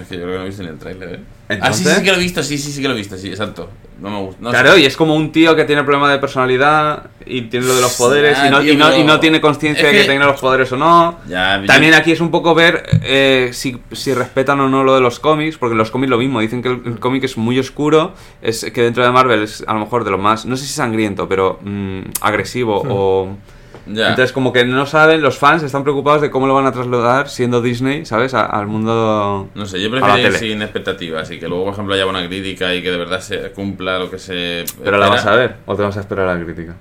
Es que yo creo que no he visto ni el trailer, ¿eh? Ah, sí, sí que lo he visto, sí, sí, sí que lo he visto, sí, exacto. No me gusta. no claro, sé. y es como un tío que tiene problema de personalidad y tiene lo de los poderes Ah, y, no, tío, y, no, y no tiene conciencia de que que- tenga los poderes o no. Ya, yo- También aquí es un poco ver eh, si, si respetan o no lo de los cómics, porque en los cómics lo mismo, dicen que el, el cómic es muy oscuro, es que dentro de Marvel es a lo mejor de lo más, no sé si sangriento, pero mm, agresivo o... Ya. Entonces como que no saben, los fans están preocupados de cómo lo van a trasladar siendo Disney, ¿sabes? A- al mundo... No sé, yo prefiero ir sin expectativas y que luego, por ejemplo, haya una crítica y que de verdad se cumpla lo que se. Pero la vas a ver, o te vas a esperar a la crítica.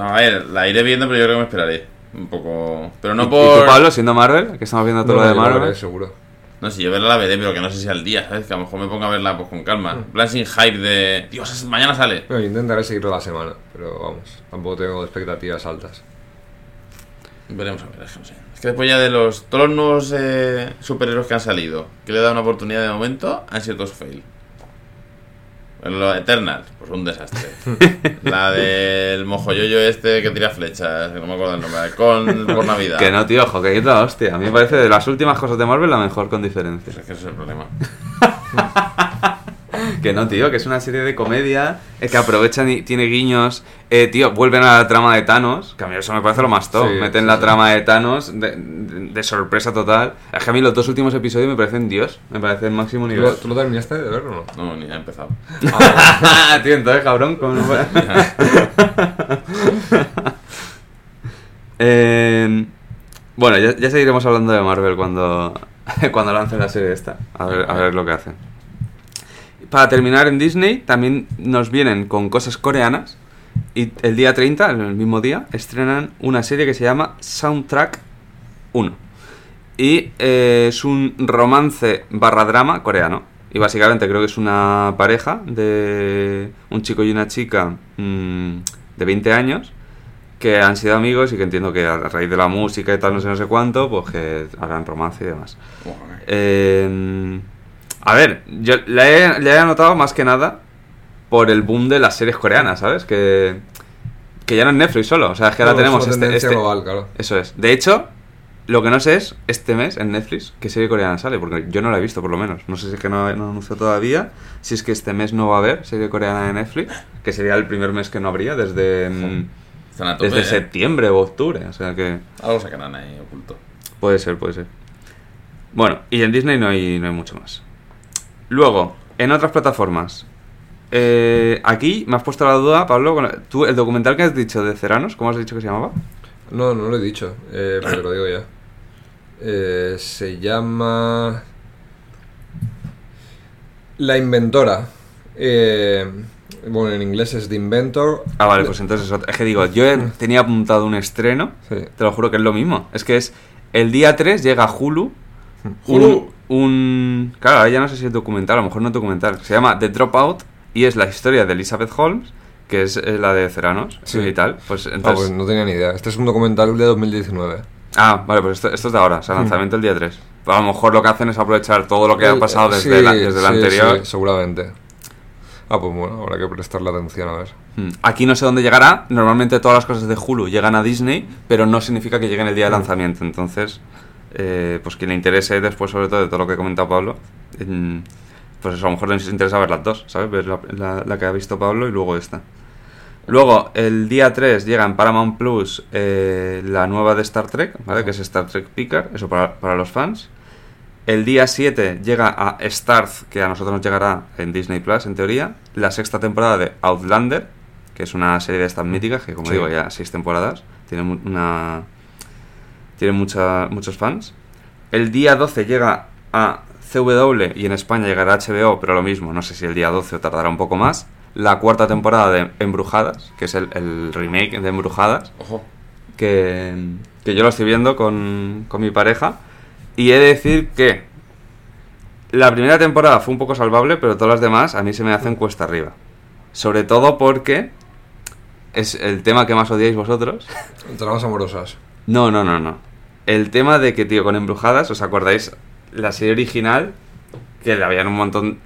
A ver, la iré viendo, pero yo creo que me esperaré. Un poco. Pero no ¿Y- por. ¿Y tú, Pablo, siendo Marvel? Que estamos viendo todo No, lo de Marvel. veré, seguro. No sé, yo verla la veré, pero que no sé si al día, ¿sabes? Que a lo mejor me ponga a verla pues con calma. En plan sin hype de. Dios, mañana sale. Bueno, intentaré seguirlo la semana, pero vamos, tampoco tengo expectativas altas. Veremos a ver, es que no sé. Es que después ya de los. Todos los nuevos eh, superhéroes que han salido, que le he dado una oportunidad de momento, han sido todos fail. Lo Eternal, pues un desastre. la del mojoyoyo este que tira flechas, que no me acuerdo el nombre, con por Navidad. Que no, tío, ojo, que es la hostia. A mí me parece de las últimas cosas de Marvel la mejor con diferencia. Pues es que ese es el problema. Que no, tío, que es una serie de comedia eh, que aprovechan y tiene guiños. Eh, tío, vuelven a la trama de Thanos, que a mí eso me parece lo más top. Sí, Meten sí, la sí. trama de Thanos de, de- de sorpresa total. Es que a mí los dos últimos episodios me parecen Dios, me parecen máximo ¿Tú nivel. lo, tú lo terminaste de verlo o no? No, ni ha empezado. tío, entonces, cabrón, ¿cómo no? Eh, bueno, ya, ya seguiremos hablando de Marvel cuando, cuando lancen la serie esta. A ver, a ver lo que hacen. Para terminar en Disney, también nos vienen con cosas coreanas. Y el día 30, en el mismo día, estrenan una serie que se llama Soundtrack 1. Y eh, es un romance barra drama coreano. Y básicamente creo que es una pareja de un chico y una chica mm, de 20 años que han sido amigos y que entiendo que a raíz de la música y tal, no sé, no sé cuánto, pues que harán romance y demás. Eh, a ver, yo le he, le he anotado más que nada por el boom de las series coreanas, ¿sabes? Que, que ya no es Netflix solo, o sea, es que ahora No, tenemos este, este- global, claro. Eso es. De hecho, lo que no sé es este mes en Netflix qué serie coreana sale, porque yo no la he visto por lo menos. No sé si es que no, no anunció todavía, si es que este mes no va a haber serie coreana de Netflix, que sería el primer mes que no habría desde, mm, Están a tope, desde ¿eh? septiembre o octubre, o sea que Algo sacarán ahí oculto. puede ser, puede ser. Bueno, y en Disney no hay, no hay mucho más. Luego, en otras plataformas. eh, aquí me has puesto la duda, Pablo, tú el documental que has dicho de Ceranos, ¿cómo has dicho que se llamaba? No, no lo he dicho, eh, pero te lo digo ya. Eh, se llama... La Inventora. Eh, bueno, en inglés es The Inventor. Ah, vale, pues entonces es que digo, yo he- tenía apuntado un estreno, Sí. te lo juro que es lo mismo. Es que es el día 3 llega Hulu. Hulu. Un, Claro, ahora ya no sé si es documental, a lo mejor no es documental. Se llama The Dropout y es la historia de Elizabeth Holmes, que es la de Ceranos Sí. y tal. Pues Ah, entonces. pues no tenía ni idea. Este es un documental de 2019. Ah, vale, pues esto, esto es de ahora, o sea, lanzamiento el día 3. A lo mejor lo que hacen es aprovechar todo lo que ha pasado eh, desde, sí, la, desde el sí, anterior. sí, seguramente. Ah, pues bueno, habrá que prestarle atención a ver. Mm. Aquí no sé dónde llegará. Normalmente todas las cosas de Hulu llegan a Disney, pero no significa que lleguen el día de lanzamiento. Entonces, eh, pues quien le interese después, sobre todo de todo lo que ha comentado Pablo, mm, pues eso, a lo mejor les interesa ver las dos, ¿sabes? Ver la, la- la que ha visto Pablo y luego esta. Luego, el día 3 llega en Paramount Plus eh, la nueva de Star Trek, ¿vale? Que es Star Trek Picard, eso para, para los fans. El día 7 llega a Starz, que a nosotros nos llegará en Disney Plus, en teoría, la sexta temporada de Outlander, que es una serie de estas míticas, que como Sí. digo, ya seis temporadas, tiene una tiene mucha- muchos fans. El día 12 llega a CW y en España llegará a HBO, pero lo mismo, no sé si el día 12 o tardará un poco más. La cuarta temporada de Embrujadas, que es el, el remake de Embrujadas, Ojo. que, que yo lo estoy viendo con, con mi pareja. Y he de decir que la primera temporada fue un poco salvable, pero todas las demás a mí se me hacen cuesta arriba. Sobre todo porque es el tema que más odiáis vosotros. Tramas amorosas. No, no, no, no. El tema de que, tío, con Embrujadas, ¿os acordáis? La serie original, que le habían un montón,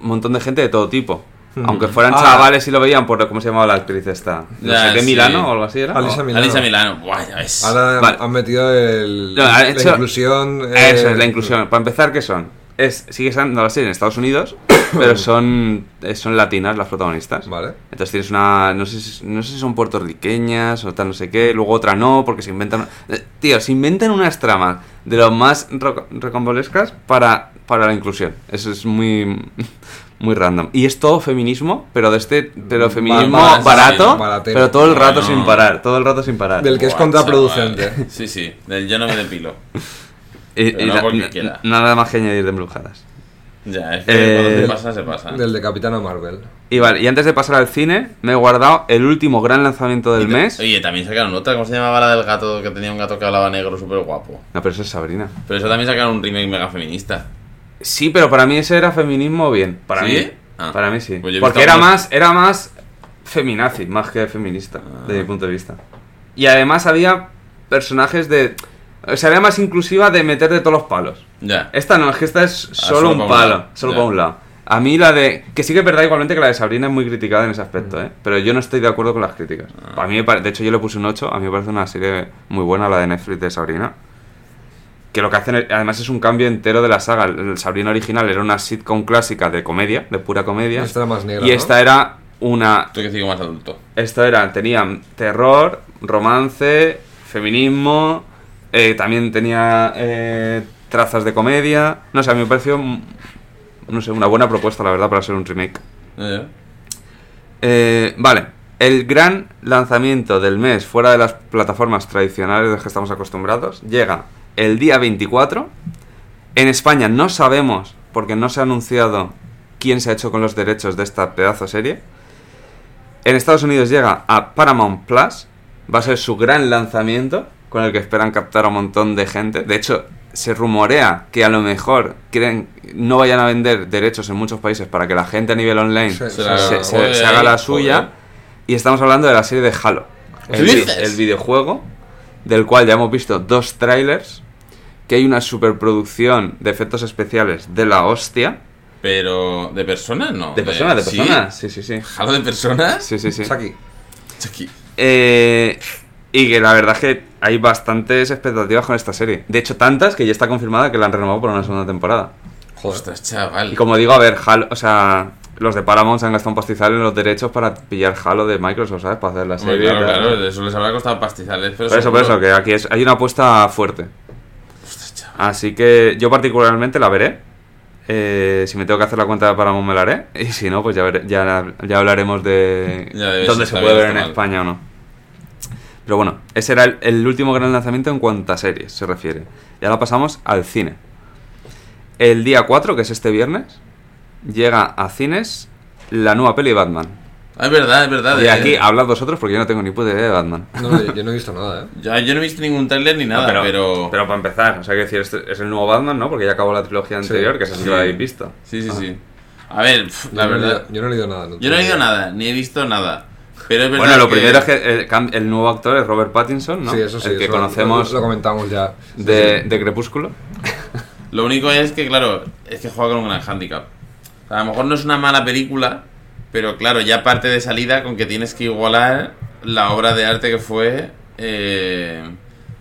un montón de gente de todo tipo. Aunque fueran Ah. chavales y lo veían por, ¿cómo se llamaba la actriz esta? No Ya, sé qué, sí. Milano o algo así era. Alisa. Milano. Alisa Milano. Buah, ya ves. Ahora Vale. han metido el, No, ha la hecho- inclusión. eh, Eso es la inclusión. Para empezar, ¿qué son? Es, sigue siendo la serie en Estados Unidos, pero son, eh, son latinas las protagonistas. Vale. Entonces tienes una. No sé, si, no sé si son puertorriqueñas o tal, no sé qué. Luego otra no, porque se inventan. eh, Tío, se inventan unas tramas de lo más ro- recambolescas para, para la inclusión. Eso es muy. Muy random. Y es todo feminismo, pero de este. Pero feminismo Ba- barato, sí, pero todo el rato Bueno. sin parar. Todo el rato sin parar. Del que es contraproducente. chaval. Sí, sí. Del yo no me depilo. Y, pero y no na- porque na- quiera. nada más que añadir de embrujadas. Ya, es que Eh, cuando se pasa, se pasa. Del de Capitana Marvel. Y vale, y antes de pasar al cine, me he guardado el último gran lanzamiento del Y ta- mes. Oye, también sacaron otra, ¿cómo se llamaba la del gato que tenía un gato que hablaba negro súper guapo? No, pero eso es Sabrina. Pero eso también sacaron un remake mega feminista. Sí, pero para mí ese era feminismo bien. Para ¿Sí? mí. Ah. Para mí sí. Pues yo he Porque visto era más, era más feminazi, más que feminista, Ah. de mi punto de vista. Y además había personajes de. O sea, era más inclusiva de meter de todos los palos. Ya. Esta no, es que esta es solo, Ah, solo un pa' un palo, solo para un lado. A mí la de... Que sí que es verdad igualmente que la de Sabrina es muy criticada en ese aspecto, ¿eh? Pero yo no estoy de acuerdo con las críticas. Ah. Para mí, me pare- de hecho, yo le puse un 8. A mí me parece una serie muy buena, la de Netflix de Sabrina. Que lo que hacen, es- además, es un cambio entero de la saga. El Sabrina original era una sitcom clásica de comedia, de pura comedia. Esta era más negra, Y ¿no? esta era una Estoy que sigo más adulto. esto era, tenían terror, romance, feminismo, eh, también tenía eh, trazas de comedia. No sé, a mí me pareció, mm, no sé, una buena propuesta, la verdad, para ser un remake. Eh, vale, el gran lanzamiento del mes fuera de las plataformas tradicionales de las que estamos acostumbrados llega el día 24. En España no sabemos, porque no se ha anunciado quién se ha hecho con los derechos de esta pedazo serie. En Estados Unidos llega a Paramount Plus. Va a ser su gran lanzamiento, con el que esperan captar a un montón de gente. De hecho, se rumorea que a lo mejor quieren, no vayan a vender derechos en muchos países para que la gente a nivel online Se- se, se la- se- se joder, haga la joder. suya. Y estamos hablando de la serie de Halo. ¿Qué El, vi- dices? el videojuego, del cual ya hemos visto dos trailers. Que hay una superproducción de efectos especiales de la hostia. Pero, ¿de personas? No. De personas, de personas. Sí, sí, sí. ¿Jalo de personas? Sí, sí, sí. Saki. Chucky. Eh, y que la verdad es que hay bastantes expectativas con esta serie. De hecho, tantas que ya está confirmada que la han renovado por una segunda temporada. Joder. Ostras, chaval. Y como digo, a ver, Halo, o sea, los de Paramount se han gastado un pastizal en los derechos para pillar Halo de Microsoft, ¿sabes? Para hacer la serie. claro, tal. claro, de eso les habrá costado pastizales, pero Por eso, por eso, que aquí es, hay una apuesta fuerte. Ostras, chaval. Así que yo particularmente la veré. Eh, si me tengo que hacer la cuenta de Paramount me la haré. Y si no, pues ya, veré- ya, ya hablaremos de Ya dónde se puede ver en mal. España o no. Pero bueno, ese era el, el último gran lanzamiento en cuanto a series se refiere. Y ahora pasamos al cine. El día 4, que es este viernes, llega a cines la nueva peli de Batman. Ah, es verdad, es verdad. Y de- aquí hablad vosotros porque yo no tengo ni puta idea de Batman. No, no, yo no he visto nada, ¿eh? Yo, yo no he visto ningún tráiler ni nada, No, pero... pero para empezar, o sea, que decir, este es el nuevo Batman, ¿no? Porque ya acabó la trilogía Sí. anterior, que esa sí que la habéis visto. Sí, sí, Ah. sí. A ver, la Yo no he verdad... leído- yo no he leído nada. Yo no he leído nada, ni he visto nada. Pero es verdad Bueno, lo que- primero es que el, nuevo actor es Robert Pattinson, ¿no? Sí, eso sí. El que eso conocemos Lo, lo comentamos ya. de, de Crepúsculo. Lo único es que, claro, es que juega con un gran handicap. A lo mejor no es una mala película, pero claro, ya parte de salida con que tienes que igualar la obra de arte que fue eh,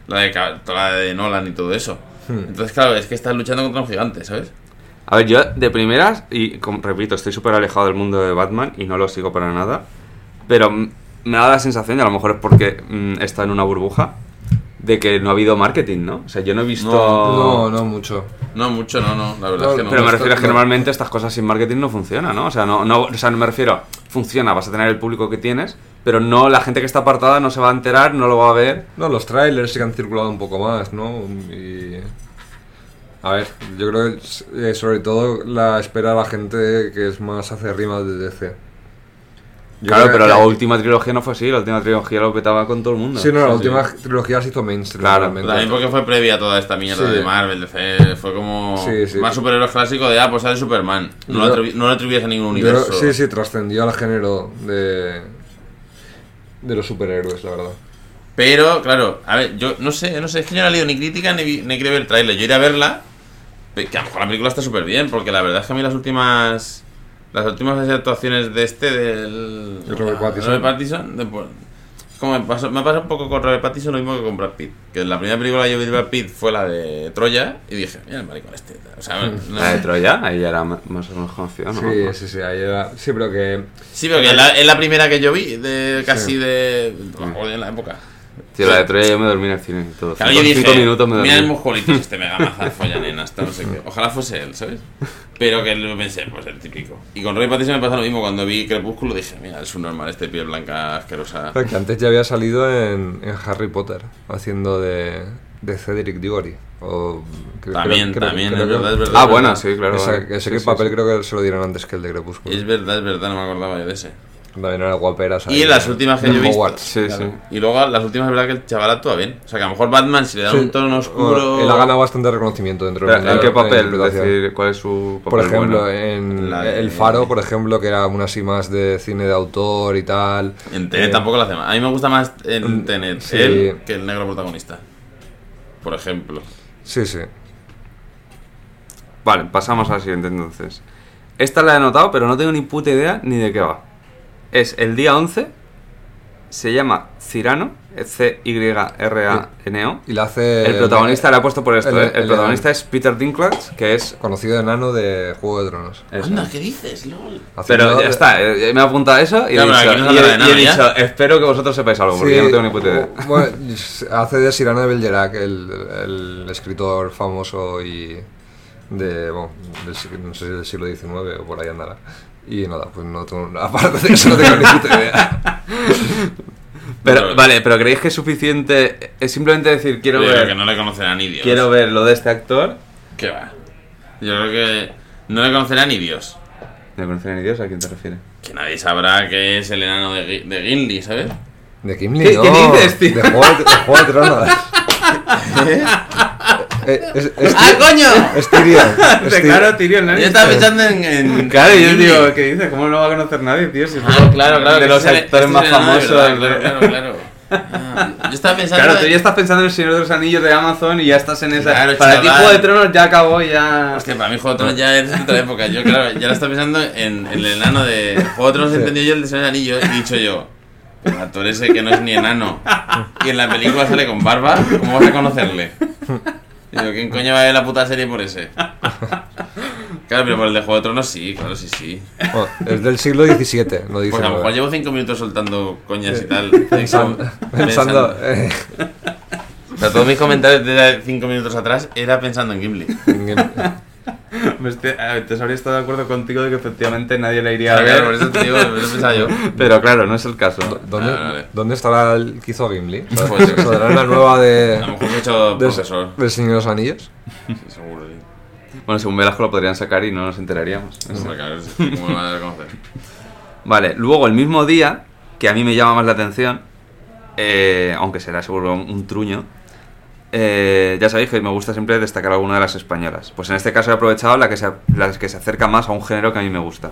la, de, la de Nolan y todo eso. Hmm. Entonces, claro, es que estás luchando contra un gigante, ¿sabes? A ver, yo de primeras, y como repito, estoy súper alejado del mundo de Batman y no lo sigo para nada, pero mm, me da la sensación, y a lo mejor es porque mm, está en una burbuja, de que no ha habido marketing, ¿no? O sea, yo no he visto... No, no mucho. No, mucho, no, no, la verdad No, es que no. Pero me refiero a que no. normalmente estas cosas sin marketing no funcionan, ¿no? O sea, no, no, o sea, no me refiero, funciona, vas a tener el público que tienes, pero no, la gente que está apartada no se va a enterar, no lo va a ver. No, los trailers sí que han circulado un poco más, ¿no? Y... A ver, yo creo que eh, sobre todo la espera a la gente que es más acérrima de DC. Yo claro, pero que- la última trilogía no fue así, la última trilogía lo petaba con todo el mundo. Sí, no, la Sí, última trilogía se hizo mainstream. Claro, realmente. También porque fue previa a toda esta mierda Sí. de Marvel, de C, fue como Sí, sí. más superhéroes clásico de, ah, pues sale Superman. No, Yo- lo, atribu- no lo atribuyes a ningún creo- universo. sí, sí, trascendió al género de, de los superhéroes, la verdad. Pero, claro, a ver, yo no sé, no sé, es que yo no he leído ni crítica ni, ni quería ver el tráiler. Yo iré a verla, que a lo mejor la película está súper bien, porque la verdad es que a mí las últimas las últimas actuaciones de este, del... El Robert Pattinson. Robert Pattinson, de- pues, es como me pasa, me pasa un poco con Robert Pattinson lo mismo que con Brad Pitt. Que la primera película que yo vi de Brad Pitt fue la de Troya, y dije, mira el maricón este. O sea, no La de. Troya, ahí ya era más o menos conocido, ¿no? Sí, sí, sí, ahí era- sí, pero que... Sí, pero que es la, es la primera que yo vi, de casi Sí. de... joder, en la época. Tío, la de Troya yo me dormí en el cine y todo. Claro, Cinco- yo dije, cinco minutos me dormí. mira el musculito este mega maza folla nena, hasta no sé qué. Ojalá fuese él, ¿sabes? Pero que lo pensé, pues el típico. Y con Roy Pattinson me pasa lo mismo, cuando vi Crepúsculo dije, mira, es un normal este piel blanca asquerosa. que antes ya había salido en, en Harry Potter, haciendo de, de Cedric Diggory. O, creo- También, creo- también, creo es verdad, es verdad. Ah, bueno, sí, claro. Esa- vale. ese Sí, que sí, papel sí. creo que se lo dieron antes que el de Crepúsculo. Es verdad, es verdad, no me acordaba yo de ese. También era guaperas. Y ahí, las de- últimas que de yo he visto. Sí, Hogwarts. sí. Claro. Y luego las últimas es verdad que el chaval actúa bien. O sea que a lo mejor Batman, si le Sí. un tono oscuro. Él ha ganado bastante reconocimiento dentro Pero, del ¿En qué de la papel? Decir, ¿cuál es su papel Por ejemplo, bueno? en La de- El Faro, por ejemplo, que era aún así más de cine de autor y tal. En Tenet Eh, tampoco lo hace mal. A mí me gusta más en Mm, Tenet sí. él que el negro protagonista. Por ejemplo. Sí, sí. Vale, pasamos a la siguiente entonces. Esta la he anotado, pero no tengo ni puta idea ni de qué va. Es el día 11, se llama Cirano, C-Y-R-A-N-O. Y la hace. El protagonista le ha puesto por esto, el- ¿eh? El, el- protagonista es Peter Dinklage, que es... Conocido enano de Juego de Tronos. eso. Anda, ¿qué dices, LOL? Pero Haciendo ya de- está, eh, me he apuntado eso y he Claro, dicho, no y he- y dicho, ya. espero que vosotros sepáis algo, porque Sí, yo no tengo ni puta idea. Bueno, hace de Cyrano de Bergerac, el, el escritor famoso y de, bueno, del, no sé si del siglo XIX o por ahí andará. Y nada, pues no tengo, aparte de eso no tengo ni puta idea. Pero, vale, pero ¿creéis que es suficiente? Es simplemente decir, quiero Yo ver, creo que no le conocerá ni Dios. quiero ver lo de este actor. ¿Qué va? Yo creo que no le conocerá ni Dios. ¿De conocer ni Dios? ¿A quién te refieres? Que nadie sabrá que es el enano de, de Gimli, ¿sabes? De Gimli, ¿Qué- no, qué dices, tío? De Juego de, de Juego de Tronos. Eh, es, es, ¡Ah, coño! es Tyrion. claro, Tyrion Yo estaba pensando en. en Claro, yo digo, ¿qué dice? ¿Cómo no lo va a conocer nadie, tío? Si Ah, claro, claro. de los actores más famosos. verdad, Claro, claro, claro. Ah, yo estaba pensando. Claro, tú ya estás pensando en el Señor de los Anillos de Amazon y ya estás en esa. Claro, Para ti. Juego de Tronos ya acabó, ya. Hostia, para mí Juego de Tronos ya es de otra época. Yo, claro, ya lo estaba pensando en, en el enano de Juego de Tronos. He entendido yo el de Señor de los Anillos y he dicho yo. El actor ese que no es ni enano y en la película sale con barba, ¿cómo vas a conocerle? Y digo, ¿quién coño va a ver la puta serie por ese? Claro, pero por el de Juego de Tronos sí, claro, sí, sí. Bueno, es del siglo XVII, no dice Pues a lo mejor llevo cinco minutos soltando coñas y tal. Pensando, pensando, eh, O sea, todos mis comentarios de cinco minutos atrás era pensando en Gimli. En- Me estoy- a ver, te habría estado de acuerdo contigo de que efectivamente nadie le iría a Claro, por ver. eso te digo, eso pensaba yo. Pero claro, no es el caso. ¿dónde, Vale, vale. ¿Dónde estará el que hizo Gimli? Pues yo qué sé. ¿Saldrá en la nueva de, A lo mejor me he hecho de- profesor. del Señor de los Anillos? Sí, seguro, sí. Bueno, según Velasco lo podrían sacar y no nos enteraríamos. Claro, sí, ¿Cómo lo van a reconocer? Vale, luego el mismo día, que a mí me llama más la atención, eh, aunque será seguro un truño, eh, ya sabéis que me gusta siempre destacar alguna de las españolas. Pues en este caso he aprovechado la que, se, la que se acerca más a un género que a mí me gusta.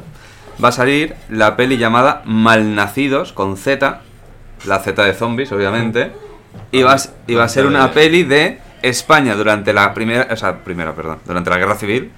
va a salir la peli llamada Malnacidos con Z, la Z de zombies, obviamente, y va, y va a ser una peli de España durante la primera, o sea, primera, perdón, durante la guerra civil,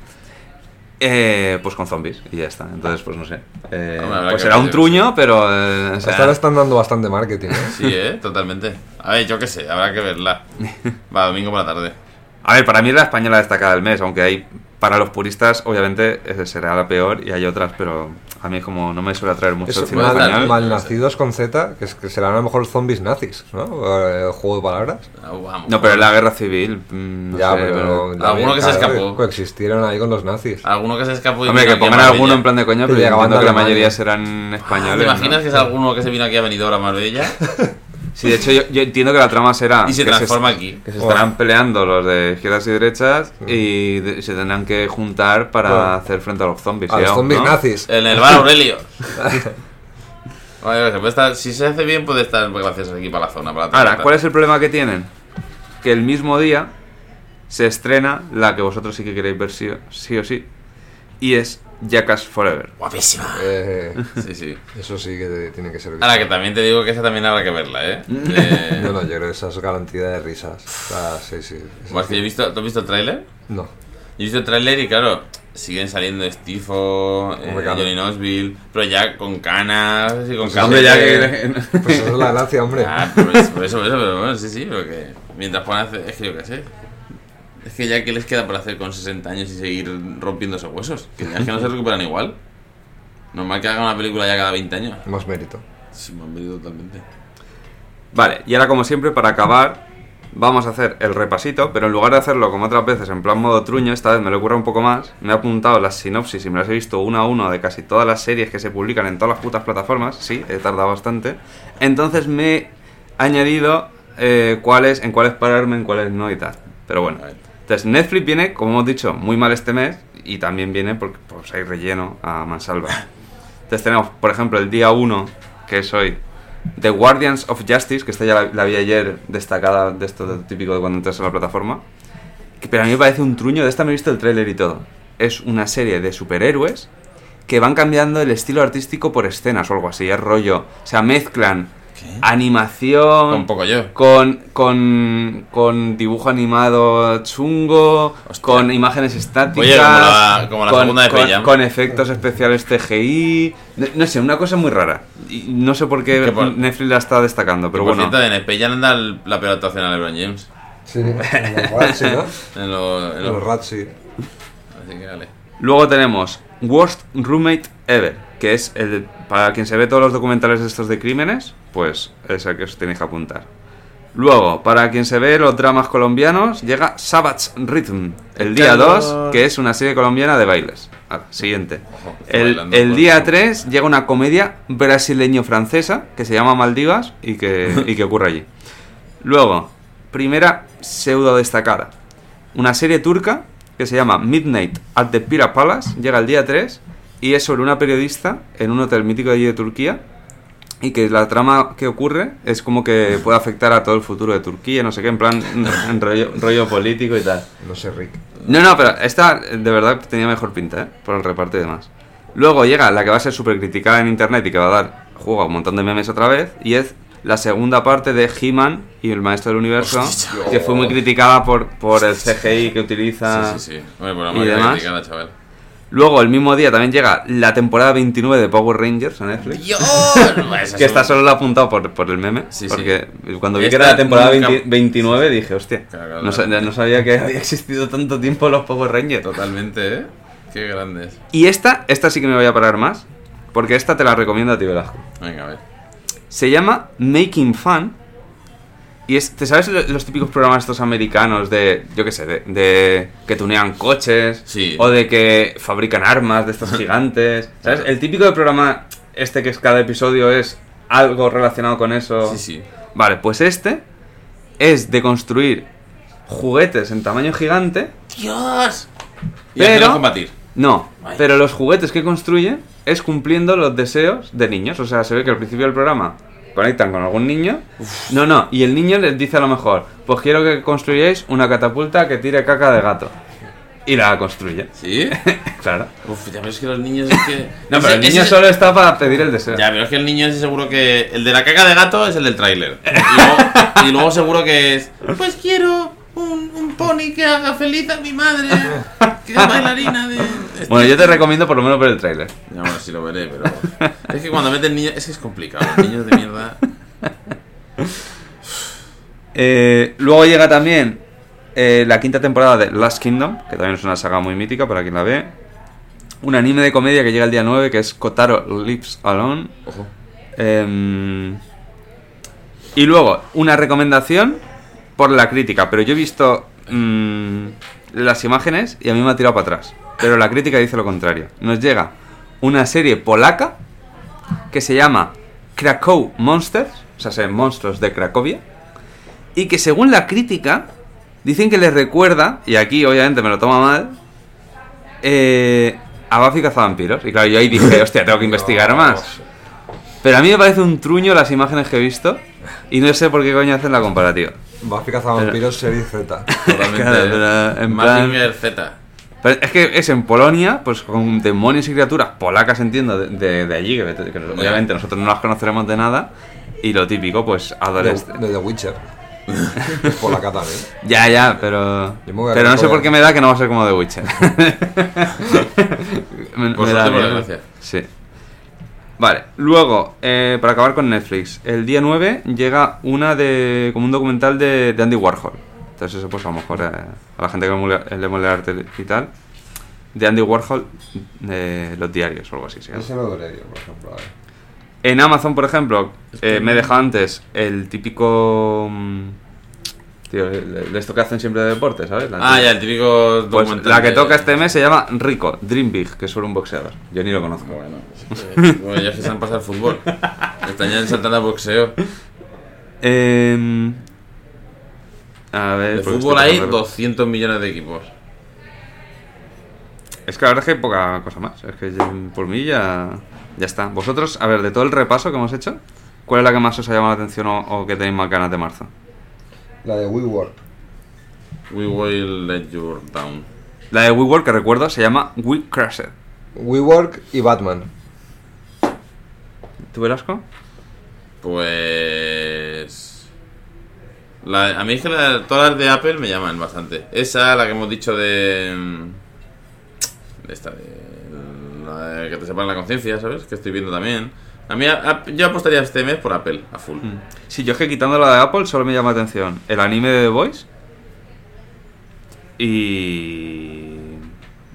eh, pues con zombies y ya está. Entonces, pues no sé. Eh, pues será un truño, pero eh, o sea, Hasta le están dando bastante marketing, ¿eh? Sí, ¿eh? Totalmente. A ver, yo qué sé, habrá que verla. Va, domingo por la tarde. A ver, para mí es la española destacada del mes, aunque hay para los puristas obviamente será la peor y hay otras, pero a mí como no me suele atraer mucho Eso, el cine mal- español. malnacidos con Z, que, es, que serán a lo mejor zombies nazis, ¿no? Eh, juego de palabras. Ah, vamos. No, pero es la guerra civil. mm, no ya, sé, pero... pero- Alguno que se escapó. Coexistieron ahí con los nazis. Alguno que se escapó y Hombre, que pongan alguno en plan de coña, pero de que la mayoría serán españoles. ¿Te imaginas ¿no? que es alguno que se vino aquí a Benidorm a Marbella? Sí, de hecho yo, yo entiendo que la trama será Y se que transforma aquí. Que se estarán peleando los de izquierdas y derechas y de- se tendrán que juntar para hacer frente a los zombies. A ¿sí, los zombies no? nazis. En el bar Aurelio. Oye, se puede estar- si se hace bien, puede estar gracias aquí para la zona. Para la Ahora. ¿cuál es el problema que tienen? Que el mismo día se estrena la que vosotros sí que queréis ver sí, o- sí o sí. Y es Jackass Forever. Guapísima. Eh, Sí, sí. eso sí que te- tiene que ser... Ahora que también te digo que esa también habrá que verla, ¿eh? eh No, no, yo creo que esa es garantía de risas. Ah, sí, sí. Eso bueno, he visto, ¿Tú has visto el tráiler? No. Yo he visto el tráiler y claro, siguen saliendo Stifo, eh. Johnny Knoxville, pero ya con canas y con Pues, Hombre, ya que... Pues esa es la gracia, hombre. Ah, por eso, por eso, por eso, pero bueno, sí, sí, pero que mientras puedan hacer, es que yo qué sé. Es que ya que les queda por hacer con 60 años y seguir rompiendo esos huesos, que ya es que no se recuperan igual. Normal que hagan una película ya cada 20 años. Más mérito. Sí, han venido totalmente. Vale, y ahora como siempre, para acabar, vamos a hacer el repasito, pero en lugar de hacerlo como otras veces en plan modo truño, esta vez me lo ocurre un poco más. Me he apuntado las sinopsis y me las he visto uno a uno de casi todas las series que se publican en todas las putas plataformas. Sí, he tardado bastante. Entonces me he añadido eh, cuáles, en cuáles pararme, en cuáles no y tal. Pero bueno. Entonces Netflix viene, como hemos dicho, muy mal este mes y también viene porque pues, hay relleno a mansalva. Entonces tenemos, por ejemplo, el día 1, que es hoy, The Guardians of Justice, que esta ya la, la vi ayer destacada de esto de- típico de cuando entras a la plataforma. Que, pero a mí me parece un truño, de esta me he visto el tráiler y todo. Es una serie de superhéroes que van cambiando el estilo artístico por escenas o algo así, es rollo. O sea, mezclan animación Con poco yo. con, con, con dibujo animado chungo, Hostia. con imágenes estáticas, Oye, como la- como la con, segunda de con- con efectos especiales CGI, no, no sé, una cosa muy rara. Y no sé por qué por- Netflix la está destacando, pero bueno. cierto, en ya anda el- la peor actuación a LeBron James. Sí, en los Rats, sí, ¿no? En lo- en En lo- los Rats, sí. Así que vale. Luego tenemos Worst Roommate Ever, que es el para quien se ve todos los documentales de estos de crímenes, pues es el que os tenéis que apuntar. Luego, para quien se ve los dramas colombianos, llega Savage Rhythm, el día Calor. 2, que es una serie colombiana de bailes. Ahora, siguiente. El, día 3 llega una comedia brasileño-francesa que se llama Maldivas y que, y que ocurre allí. Luego, primera pseudo destacada. Una serie turca que se llama Midnight at the Pira Palace, llega el día 3 y es sobre una periodista en un hotel mítico de allí de Turquía y que la trama que ocurre es como que puede afectar a todo el futuro de Turquía, no sé qué, en plan en rollo, rollo político y tal. No sé, Rick. No, no, pero esta de verdad tenía mejor pinta, ¿eh? Por el reparto y demás. Luego llega la que va a ser súper criticada en internet y que va a dar juego a un montón de memes otra vez, y es la segunda parte de He-Man y el Maestro del Universo, Hostia, que fue muy criticada por, por el CGI que utiliza. Sí, sí, sí. Hombre, por ¿Y amor de demás? criticada, chaval. Luego, el mismo día, también llega la temporada 29 de Power Rangers a Netflix. ¡Dios! Que esta solo la he apuntado por, por el meme. Sí, sí. porque cuando vi que era la temporada nunca- 20 29 dije, hostia, Claro, claro, no, sa- claro. no sabía que había existido tanto tiempo los Power Rangers. Totalmente, ¿eh? Qué grandes. Y esta, esta sí que me voy a parar más, porque esta te la recomiendo a ti, Velasco. Venga, a ver. Se llama Making Fun. Y es, ¿te sabes lo- los típicos programas estos americanos de, yo qué sé, de, de que tunean coches? Sí. O de que fabrican armas de estos gigantes. ¿Sabes? El típico de programa este que es cada episodio es algo relacionado con eso. Sí, sí. Vale, pues este es de construir juguetes en tamaño gigante. ¡Dios! Y Pero- combatir. No, Ay. pero los juguetes que construye es cumpliendo los deseos de niños. O sea, se ve que al principio del programa conectan con algún niño. No, no, y el niño les dice a lo mejor, pues quiero que construyáis una catapulta que tire caca de gato. y la construye. ¿Sí? claro. Uf, ya ves que los niños es que. No, pero el niño ese- solo está para pedir el deseo. Ya, pero es que el niño ese seguro que. El de la caca de gato es el del tráiler. Y luego, y luego seguro que es. Pues quiero un, un pony que haga feliz a mi madre. Que es bailarina de. Bueno, yo te recomiendo por lo menos ver el tráiler. Ya, bueno, sí lo veré, pero. Es que cuando meten niños. Es que es complicado. Los niños de mierda. Eh, luego llega también eh, la quinta temporada de Last Kingdom, que también es una saga muy mítica para quien la ve. Un anime de comedia que llega el día 9, que es Kotaro Lives Alone. Ojo. Em, y luego, una recomendación por la crítica, pero yo he visto mm, las imágenes y a mí me ha tirado para atrás. Pero la crítica dice lo contrario. Nos llega una serie polaca que se llama Krakow Monsters, o sea, son monstruos de Cracovia, y que según la crítica dicen que les recuerda, y aquí obviamente me lo toma mal, eh, a Buffy Cazavampiros. Y claro, yo ahí dije, hostia, tengo que investigar más. Pero a mí me parece un truño las imágenes que he visto y no sé por qué coño hacen la comparativa. Buffy Cazavampiros Serie Z. Totalmente. Claro, en Z. Pero es que es en Polonia, pues con demonios y criaturas polacas, entiendo, de, de- de allí, que, que obviamente nosotros no las conoceremos de nada. Y lo típico, pues De, adolescentes. de The Witcher. Es por la también. Ya, ya, pero. Pero no sé por qué me da que no va a ser como The Witcher. me, Por me suerte, da por miedo. desgracia. Sí. Vale, luego, eh, para acabar con Netflix, el día 9 llega una de. como un documental de, de Andy Warhol. Entonces, eso, pues a lo mejor eh, a la gente que le mole- le mole el arte y tal. De Andy Warhol, de los diarios o algo así. llama. Ese lo por ejemplo. En Amazon, por ejemplo, eh, me he dejado antes el típico. mm, Tío, esto que hacen siempre de deporte, ¿sabes? La Ah, ya, el típico Pues documental la que de- toca este mes se llama Rico, Dream Big, que es sobre un boxeador. Yo ni lo conozco. Bueno, que- bueno, ya se han pasado al fútbol. Están ya saltando al boxeo. Em, a ver. De fútbol hay pensando- 200 millones de equipos. Es que la verdad es que hay poca cosa más. Es que por mí ya, ya está. Vosotros, a ver, de todo el repaso que hemos hecho, ¿cuál es la que más os ha llamado la atención o, o que tenéis más ganas de marzo? La de WeWork. We will let you down. La de WeWork, que recuerdo, se llama We Crashed. WeWork y Batman. ¿Tú, Velasco? Pues. La, a mí es que la- todas las de Apple me llaman bastante. Esa, la que hemos dicho de. de esta, de. la de que te separan la conciencia, ¿sabes? Que estoy viendo también. A mí, a- a- yo apostaría este mes por Apple, a full. Sí, yo es que quitando la de Apple solo me llama la atención el anime de The Voice y...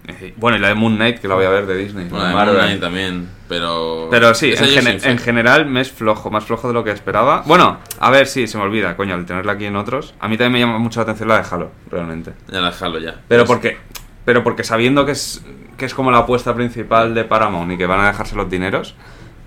eh, Bueno, y la de Moon Knight, que la voy a ver de Disney. Bueno, de Marvel. Moon Knight también, pero. Pero sí, en, fe. en general me es flojo, más flojo de lo que esperaba. Bueno, a ver, sí, se me olvida, coño, al tenerla aquí en otros. A mí también me llama mucho la atención la de Halo, realmente. Ya la jalo ya. Pero porque, pero porque sabiendo que es, que es como la apuesta principal de Paramount y que van a dejarse los dineros,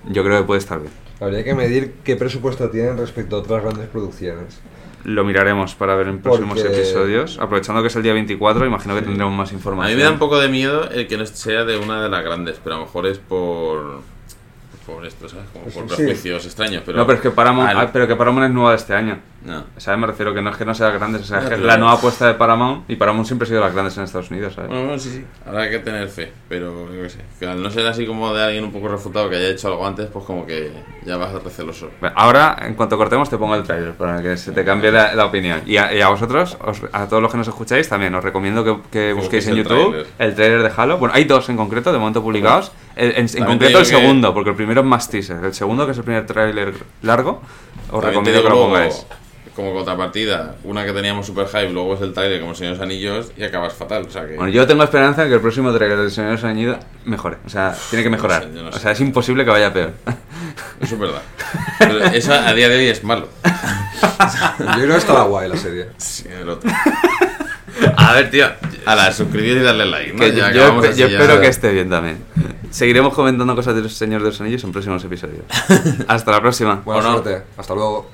yo creo que puede estar bien. Habría que medir qué presupuesto tienen respecto a otras grandes producciones. Lo miraremos para ver en próximos Porque- episodios. Aprovechando que es el día 24, imagino que tendremos más A información. mí me da un poco de miedo el que no sea de una de las grandes, pero a lo mejor es por. por esto, ¿sabes? Como por Sí. prejuicios extraños. Pero, no, pero es que Paramount, ah, pero que Paramount es nueva de este año. No. ¿Sabes? Me refiero que no es que no sea grande, o sea, es que la nueva apuesta de Paramount y Paramount siempre ha sido las grandes en Estados Unidos, ¿sabes? Bueno, bueno, sí, sí. Habrá que tener fe, pero yo qué sé. Que al no ser así como de alguien un poco refutado que haya hecho algo antes, pues como que ya vas receloso. Bueno, Ahora, en cuanto cortemos, te pongo el trailer para que se te cambie la, la opinión. Y a, y a vosotros, os- a todos los que nos escucháis, también os recomiendo que, que busquéis en YouTube el trailer de Halo. Bueno, hay dos en concreto, de momento publicados. El- en, concreto el que- segundo, porque el primero es más teaser. El segundo, que es el primer tráiler largo, os También recomiendo que lo pongáis. Como contrapartida, una que teníamos super hype, luego es el trailer como el Señor de los Anillos y acabas fatal. O sea que. Bueno, yo tengo esperanza en que el próximo trailer del Señor de los Anillos mejore. O sea, tiene que mejorar. sé, yo no o sé. sea, es imposible que vaya peor. Eso es verdad. Pero eso a día de hoy es malo. Yo creo que estaba guay la serie. Sí, el otro. A ver, tío. A la suscribir y darle like. yo, así, espero que esté bien también. Seguiremos comentando cosas del Señor de los Anillos en próximos episodios. Hasta la próxima. Buena suerte. Hasta luego.